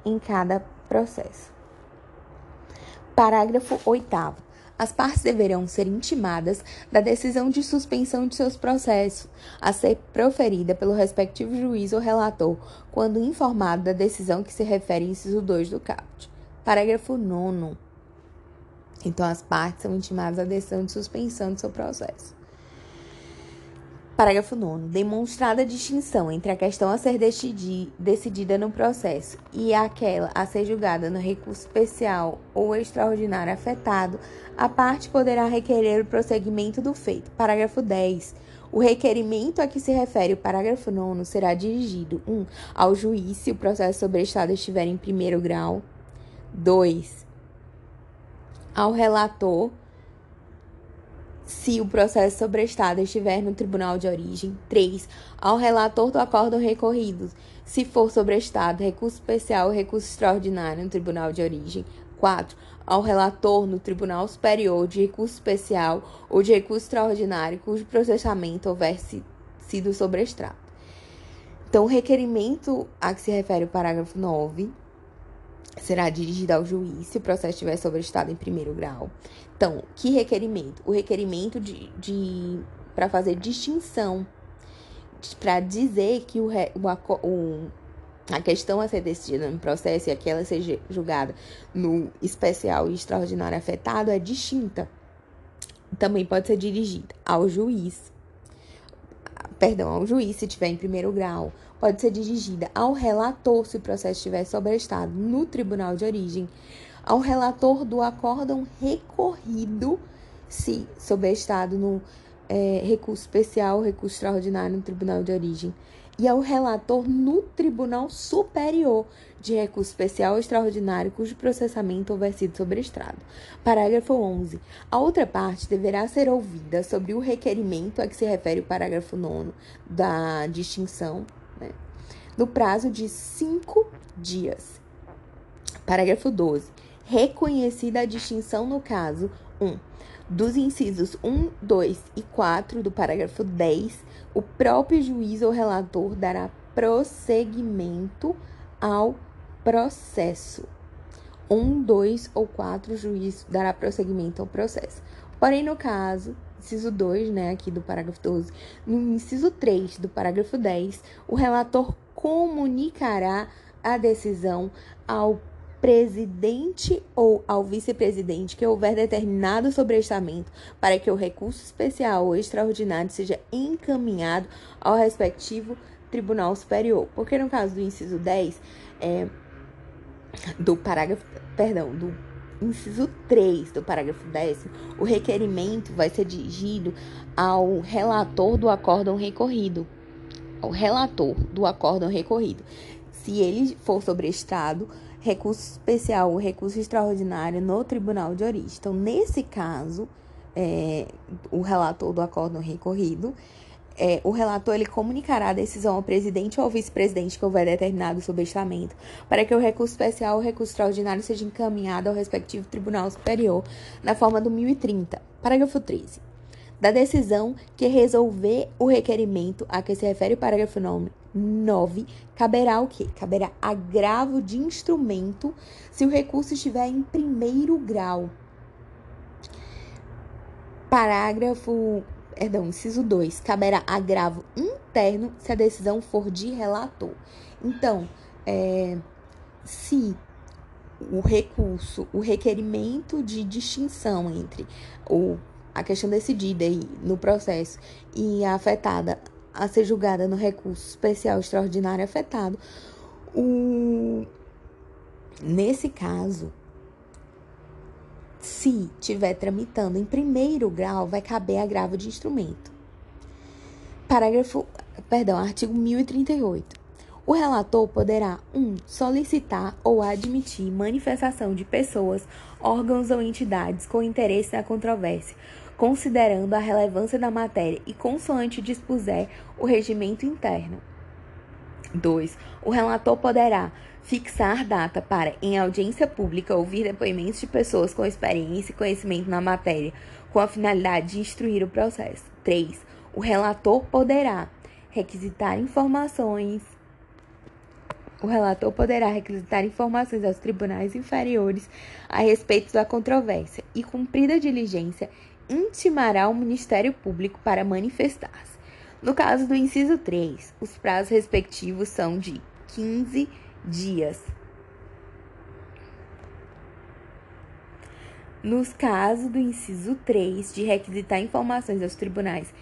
S1: em cada processo. Parágrafo 8. As partes deverão ser intimadas da decisão de suspensão de seus processos, a ser proferida pelo respectivo juiz ou relator, quando informado da decisão que se refere ao inciso 2 do CAPT. Parágrafo 9. Então, as partes são intimadas da decisão de suspensão de seu processo. Parágrafo 9. Demonstrada a distinção entre a questão a ser decidida no processo e aquela a ser julgada no recurso especial ou extraordinário afetado, a parte poderá requerer o prosseguimento do feito. Parágrafo 10. O requerimento a que se refere o parágrafo 9 será dirigido 1. Um, ao juiz se o processo sobre estado estiver em primeiro grau. 2. Ao relator se o processo sobre estado estiver no tribunal de origem. 3. Ao relator do acórdão recorrido, se for sobre estado, recurso especial ou recurso extraordinário no tribunal de origem. 4. Ao relator no Tribunal Superior de Recurso Especial ou de Recurso Extraordinário cujo processamento houver sido sobre estrado. Então, o requerimento a que se refere o parágrafo 9 será dirigida ao juiz se o processo estiver sobre estado em primeiro grau. Então, que requerimento? O requerimento de, de para fazer distinção, para dizer que o, o, o, a questão a ser decidida no processo e aquela seja julgada no especial e extraordinário afetado é distinta. Também pode ser dirigida ao juiz, perdão, ao juiz se estiver em primeiro grau, pode ser dirigida ao relator se o processo estiver sobrestado no tribunal de origem, ao relator do acórdão recorrido se sobrestado no é, recurso especial, recurso extraordinário no tribunal de origem, e ao relator no Tribunal Superior de Recurso Especial ou Extraordinário cujo processamento houver sido sobrestrado. Parágrafo 11. A outra parte deverá ser ouvida sobre o requerimento a que se refere o parágrafo 9 da distinção né, no prazo de cinco dias. Parágrafo 12. Reconhecida a distinção no caso 1. Um, dos incisos 1, 2 e 4 do parágrafo 10, o próprio juiz ou relator dará prosseguimento ao processo. 1, 2 ou 4, o juiz dará prosseguimento ao processo. Porém, no caso inciso 2, né, aqui do parágrafo 12, no inciso 3 do parágrafo 10, o relator comunicará a decisão ao presidente ou ao vice-presidente que houver determinado sobrestamento para que o recurso especial ou extraordinário seja encaminhado ao respectivo Tribunal Superior. Porque no caso do inciso 10, é, do parágrafo, perdão, do inciso 3 do parágrafo 10, o requerimento vai ser dirigido ao relator do acórdão recorrido. Ao relator do acórdão recorrido. Se ele for sobreestado, recurso especial ou recurso extraordinário no tribunal de origem. Então, nesse caso, é, o relator do acórdão recorrido é, o relator ele comunicará a decisão ao presidente ou vice-presidente que houver determinado subestamento, para que o recurso especial ou recurso extraordinário seja encaminhado ao respectivo Tribunal Superior na forma do 1030. Parágrafo 13. Da decisão que resolver o requerimento a que se refere o parágrafo 9, caberá o quê? Caberá agravo de instrumento se o recurso estiver em primeiro grau. Parágrafo perdão, inciso 2, caberá agravo interno se a decisão for de relator. Então, é, se o recurso, o requerimento de distinção entre o, a questão decidida no processo e a afetada a ser julgada no recurso especial extraordinário afetado, o, nesse caso, se estiver tramitando em primeiro grau, vai caber agravo de instrumento. Parágrafo, perdão, artigo 1038. O relator poderá 1. Um, solicitar ou admitir manifestação de pessoas, órgãos ou entidades com interesse na controvérsia, considerando a relevância da matéria e consoante dispuser o regimento interno. 2. O relator poderá fixar data para, em audiência pública, ouvir depoimentos de pessoas com experiência e conhecimento na matéria, com a finalidade de instruir o processo. 3. O relator poderá requisitar informações. O relator poderá requisitar informações aos tribunais inferiores a respeito da controvérsia e, cumprida a diligência, intimará o Ministério Público para manifestar-se. No caso do inciso 3, os prazos respectivos são de 15 dias. Nos casos do inciso 3 de requisitar informações aos tribunais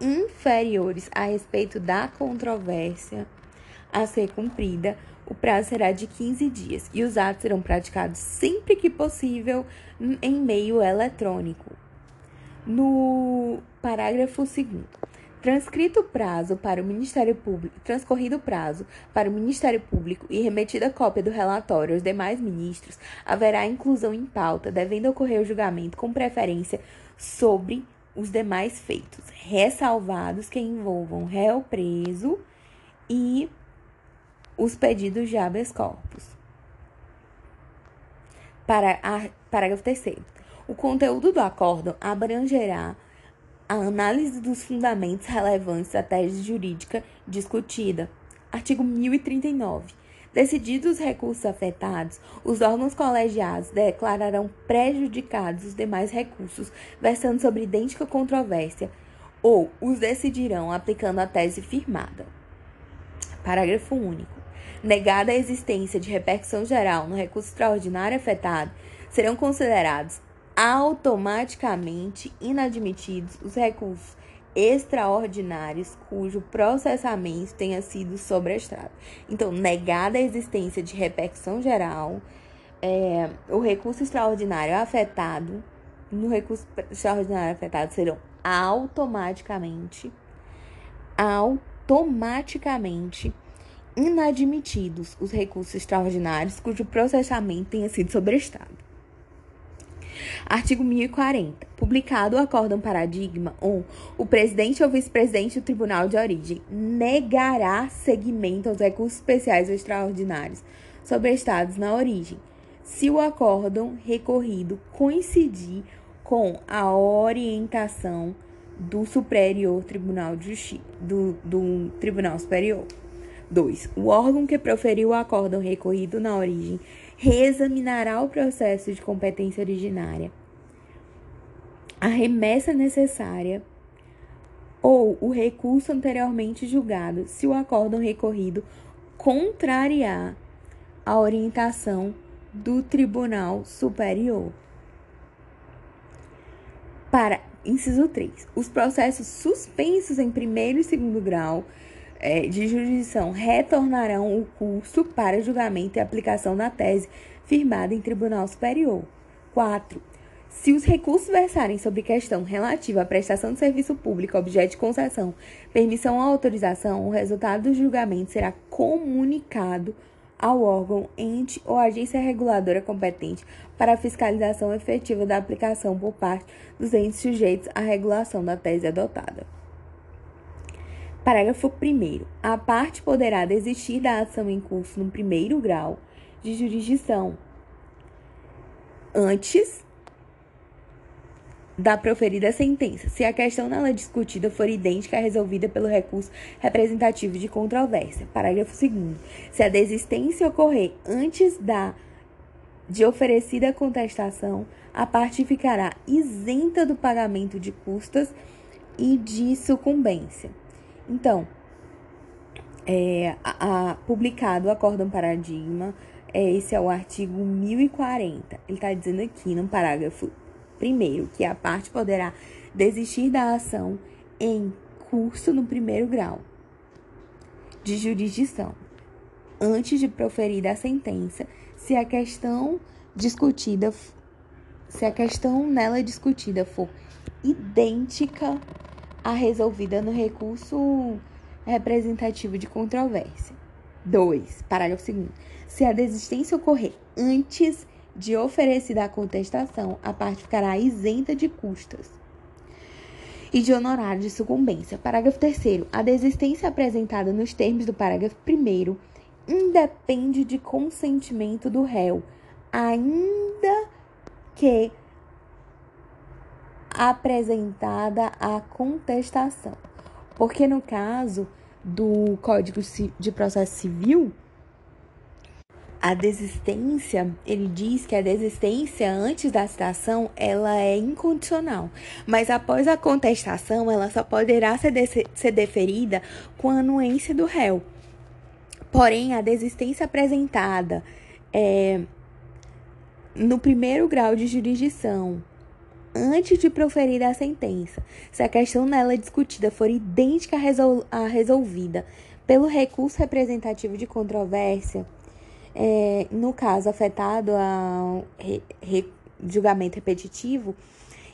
S2: inferiores a respeito da controvérsia a ser cumprida, o prazo será de 15 dias e os atos serão praticados sempre que possível em meio eletrônico. No parágrafo 2 Transcrito o prazo para o Ministério Público, transcorrido prazo para o Ministério Público e remetida cópia do relatório aos demais ministros, haverá inclusão em pauta, devendo ocorrer o julgamento com preferência sobre os demais feitos, ressalvados que envolvam réu preso e os pedidos de habeas corpus. Para a, parágrafo 3 O conteúdo do acórdão abrangerá a análise dos fundamentos relevantes da tese jurídica discutida. Artigo 1039. Decididos os recursos afetados, os órgãos colegiados declararão prejudicados os demais recursos versando sobre idêntica controvérsia ou os decidirão aplicando a tese firmada. Parágrafo único. Negada a existência de repercussão geral no recurso extraordinário afetado, serão considerados automaticamente inadmitidos os recursos extraordinários cujo processamento tenha sido sobrestrado. Então, negada a existência de repercussão geral, é, o recurso extraordinário afetado, no recurso extraordinário afetado serão automaticamente, automaticamente inadmitidos os recursos extraordinários cujo processamento tenha sido sobrestrado. Artigo 1040. Publicado o acórdão paradigma 1, o presidente ou vice-presidente do tribunal de origem negará seguimento aos recursos especiais ou extraordinários sobrestados na origem, se o acórdão recorrido coincidir com a orientação do Superior Tribunal de Justiça, do, do Tribunal Superior. 2. O órgão que proferiu o acórdão recorrido na origem reexaminará o processo de competência originária, a remessa necessária ou o recurso anteriormente julgado, se o acórdão recorrido contrariar a orientação do Tribunal Superior. Para inciso 3, os processos suspensos em primeiro e segundo grau de jurisdição retornarão o curso para julgamento e aplicação da tese firmada em tribunal superior. 4. Se os recursos versarem sobre questão relativa à prestação de serviço público, objeto de concessão, permissão ou autorização, o resultado do julgamento será comunicado ao órgão, ente ou agência reguladora competente para a fiscalização efetiva da aplicação por parte dos entes sujeitos à regulação da tese adotada. Parágrafo 1. A parte poderá desistir da ação em curso no primeiro grau de jurisdição antes da proferida sentença, se a questão nela discutida for idêntica à resolvida pelo recurso representativo de controvérsia. Parágrafo 2. Se a desistência ocorrer antes da de oferecida contestação, a parte ficará isenta do pagamento de custas e de sucumbência. Então, é, a, a, publicado o Acórdão Paradigma, é, esse é o artigo 1040. Ele está dizendo aqui no parágrafo primeiro que a parte poderá desistir da ação em curso no primeiro grau de jurisdição, antes de proferir a sentença, se a questão discutida, se a questão nela discutida for idêntica a resolvida no recurso representativo de controvérsia. 2. Parágrafo 2. Se a desistência ocorrer antes de oferecida a contestação, a parte ficará isenta de custas e de honorário de sucumbência. Parágrafo 3. A desistência apresentada nos termos do parágrafo 1 independe de consentimento do réu, ainda que apresentada a contestação. Porque no caso do Código de Processo Civil, a desistência, ele diz que a desistência antes da citação, ela é incondicional, mas após a contestação, ela só poderá ser, de ser deferida com a anuência do réu. Porém, a desistência apresentada é, no primeiro grau de jurisdição antes de proferir a sentença, se a questão nela discutida for idêntica à resolvida pelo recurso representativo de controvérsia, é, no caso afetado ao re, re, julgamento repetitivo,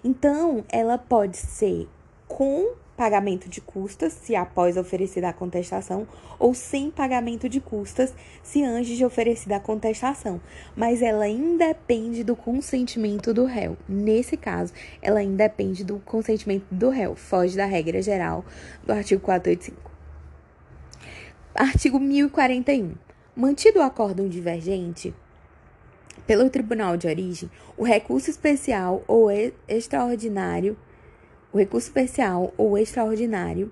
S2: então ela pode ser com pagamento de custas, se após oferecida a contestação, ou sem pagamento de custas, se antes de oferecida a contestação. Mas ela independe do consentimento do réu. Nesse caso, ela independe do consentimento do réu, foge da regra geral do artigo 485. Artigo 1041. Mantido o acórdão divergente, pelo tribunal de origem, o recurso especial ou extraordinário o recurso especial ou extraordinário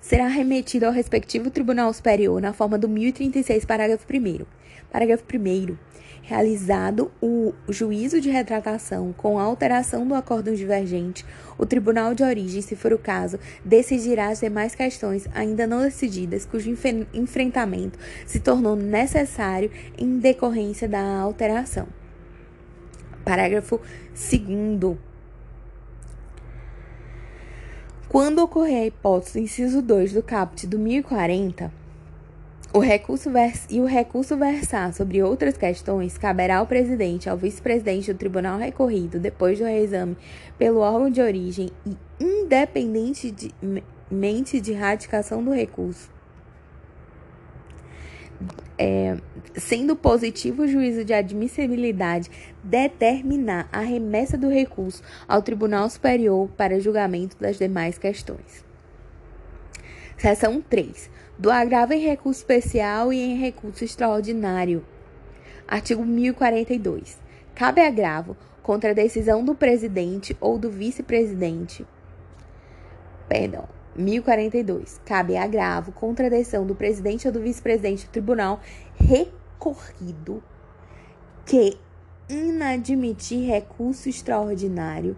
S2: será remetido ao respectivo Tribunal Superior na forma do 1036, parágrafo 1. Parágrafo 1. Realizado o juízo de retratação com a alteração do acórdão divergente, o Tribunal de Origem, se for o caso, decidirá as demais questões ainda não decididas, cujo enfrentamento se tornou necessário em decorrência da alteração. Parágrafo 2. Quando ocorrer a hipótese do inciso 2 do caput do 1040, o recurso e o recurso versar sobre outras questões, caberá ao presidente ao vice-presidente do tribunal recorrido, depois do reexame pelo órgão de origem e independentemente de radicação do recurso, é, sendo positivo o juízo de admissibilidade, determinar a remessa do recurso ao Tribunal Superior para julgamento das demais questões. Seção 3. Do agravo em recurso especial e em recurso extraordinário. Artigo 1042. Cabe agravo contra a decisão do presidente ou do vice-presidente. Perdão 1042. Cabe agravo contra a decisão do presidente ou do vice-presidente do tribunal recorrido que inadmitir recurso extraordinário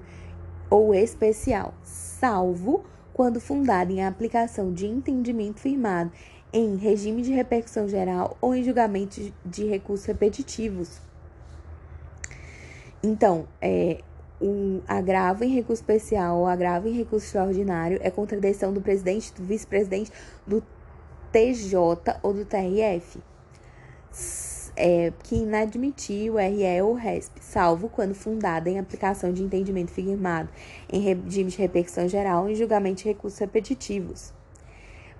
S2: ou especial, salvo quando fundado em aplicação de entendimento firmado em regime de repercussão geral ou em julgamento de recursos repetitivos. Então, é, o agravo em recurso especial ou agravo em recurso extraordinário é contradição do presidente, do vice-presidente, do TJ ou do TRF, é, que inadmitir o RE ou RESP, salvo quando fundada em aplicação de entendimento firmado em regime de repercussão geral em julgamento de recursos repetitivos.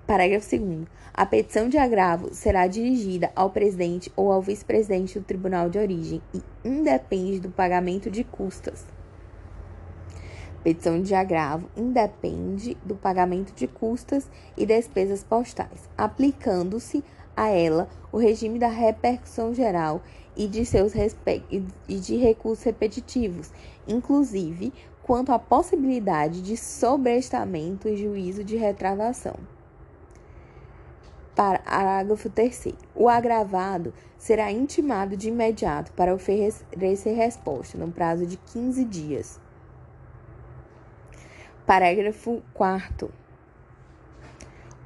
S2: Parágrafo 2. A petição de agravo será dirigida ao presidente ou ao vice-presidente do tribunal de origem e independe do pagamento de custas Petição de agravo independe do pagamento de custas e despesas postais, aplicando-se a ela o regime da repercussão geral e de seus e de recursos repetitivos, inclusive quanto à possibilidade de sobrestamento e juízo de retratação. Parágrafo 3. O agravado será intimado de imediato para oferecer resposta no prazo de 15 dias Parágrafo 4.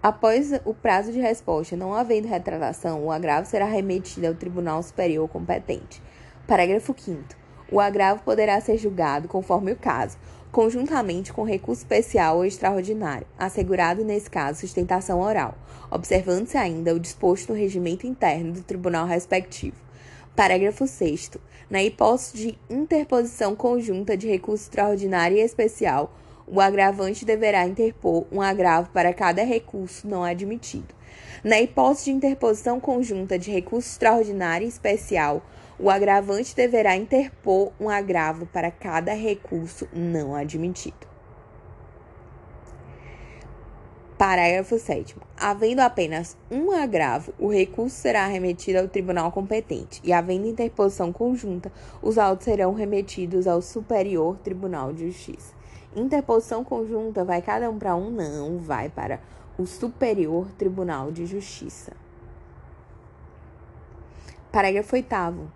S2: Após o prazo de resposta não havendo retratação, o agravo será remetido ao Tribunal Superior competente. Parágrafo 5. O agravo poderá ser julgado, conforme o caso, conjuntamente com recurso especial ou extraordinário, assegurado nesse caso sustentação oral, observando-se ainda o disposto no regimento interno do tribunal respectivo. Parágrafo 6. Na hipótese de interposição conjunta de recurso extraordinário e especial, o agravante deverá interpor um agravo para cada recurso não admitido. Na hipótese de interposição conjunta de recurso extraordinário e especial, o agravante deverá interpor um agravo para cada recurso não admitido. Parágrafo 7. Havendo apenas um agravo, o recurso será remetido ao tribunal competente, e havendo interposição conjunta, os autos serão remetidos ao Superior Tribunal de Justiça. Interposição conjunta vai cada um para um? Não, vai para o Superior Tribunal de Justiça. Parágrafo 8.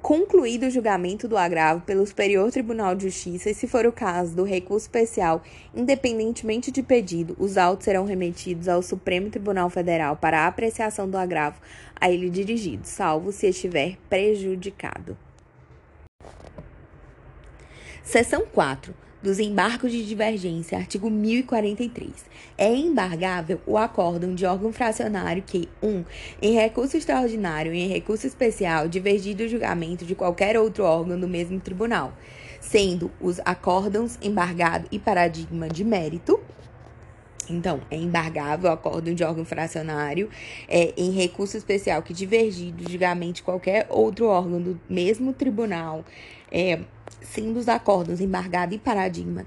S2: Concluído o julgamento do agravo pelo Superior Tribunal de Justiça, e se for o caso do recurso especial, independentemente de pedido, os autos serão remetidos ao Supremo Tribunal Federal para a apreciação do agravo a ele dirigido, salvo se estiver prejudicado.
S1: Seção 4 dos embargos de divergência, artigo 1043. É embargável o acórdão de órgão fracionário que, 1. Um, em recurso extraordinário e em recurso especial, divergir do julgamento de qualquer outro órgão do mesmo tribunal, sendo os acórdãos embargado e paradigma de mérito, então, é embargável o acórdão de órgão fracionário é, em recurso especial que divergir do julgamento de qualquer outro órgão do mesmo tribunal, é, sendo os acórdãos embargado e paradigma,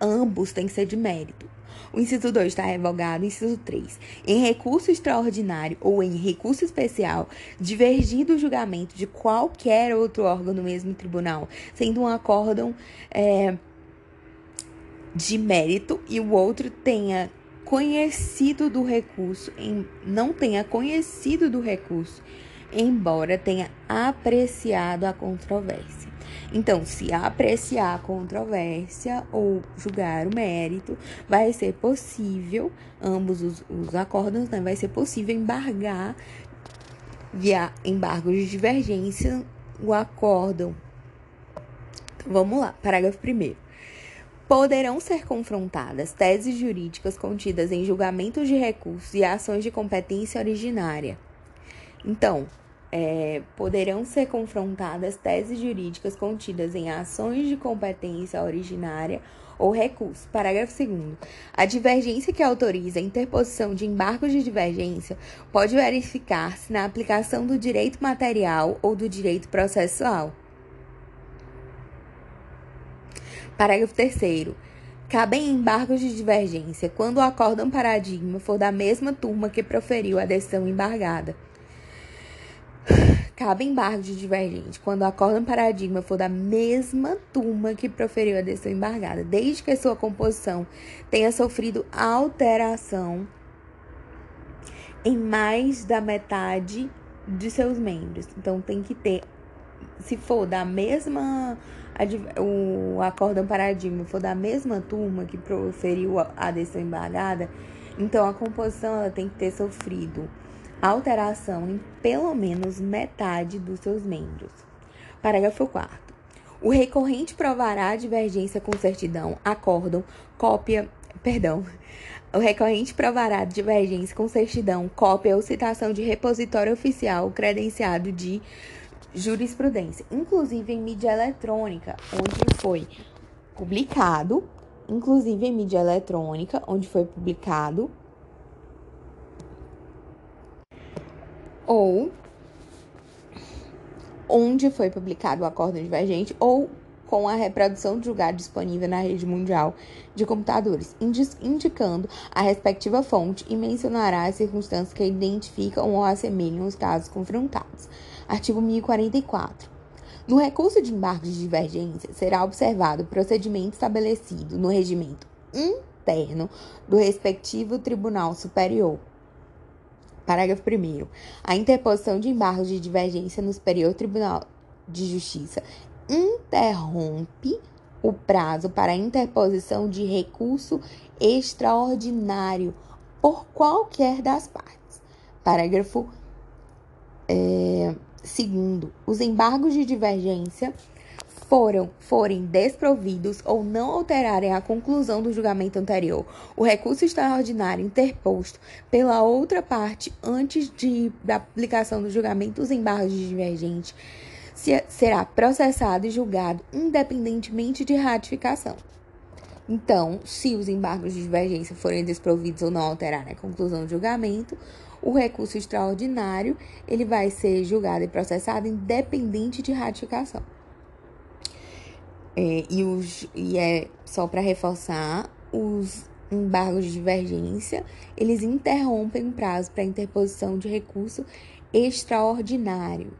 S1: ambos têm que ser de mérito. O inciso 2 está revogado. Inciso 3. Em recurso extraordinário ou em recurso especial, divergir do julgamento de qualquer outro órgão do mesmo tribunal, sendo um acórdão é, de mérito e o outro tenha conhecido do recurso, em, não tenha conhecido do recurso, embora tenha apreciado a controvérsia. Então, se apreciar a controvérsia ou julgar o mérito, vai ser possível, ambos os, os acordos, né, vai ser possível embargar, via embargo de divergência, o acórdão. Então, vamos lá, parágrafo 1 poderão ser confrontadas teses jurídicas contidas em julgamentos de recursos e ações de competência originária. Então, é, poderão ser confrontadas teses jurídicas contidas em ações de competência originária ou recurso. Parágrafo 2. A divergência que autoriza a interposição de embargos de divergência pode verificar-se na aplicação do direito material ou do direito processual. Parágrafo 3. Cabem embargos de divergência quando o acórdão paradigma for da mesma turma que proferiu a decisão embargada. Cabe embargo de divergente quando o acórdão paradigma for da mesma turma que proferiu a decisão embargada, desde que sua composição tenha sofrido alteração em mais da metade de seus membros. Então tem que ter, se for da mesma o acórdão paradigma for da mesma turma que proferiu a decisão embargada, então a composição ela tem que ter sofrido alteração em pelo menos metade dos seus membros. Parágrafo 4 O recorrente provará a divergência com certidão, acórdão, cópia, perdão. O recorrente provará a divergência com certidão, cópia ou citação de repositório oficial credenciado de jurisprudência, inclusive em mídia eletrônica, onde foi publicado, inclusive em mídia eletrônica, onde foi publicado, ou onde foi publicado o acordo divergente, ou com a reprodução de julgado disponível na rede mundial de computadores, indicando a respectiva fonte e mencionará as circunstâncias que identificam ou assemelham os casos confrontados. Artigo 1044. No recurso de embargo de divergência, será observado o procedimento estabelecido no regimento interno do respectivo Tribunal Superior. Parágrafo 1. A interposição de embargos de divergência no Superior Tribunal de Justiça interrompe o prazo para a interposição de recurso extraordinário por qualquer das partes. Parágrafo é, Segundo, os embargos de divergência foram forem desprovidos ou não alterarem a conclusão do julgamento anterior, o recurso extraordinário interposto pela outra parte antes de, da publicação do julgamento dos embargos de divergente se, será processado e julgado independentemente de ratificação. Então, se os embargos de divergência forem desprovidos ou não alterarem a conclusão do julgamento, o recurso extraordinário ele vai ser julgado e processado independente de ratificação. É, e, os, e é só para reforçar, os embargos de divergência, eles interrompem o prazo para interposição de recurso extraordinário.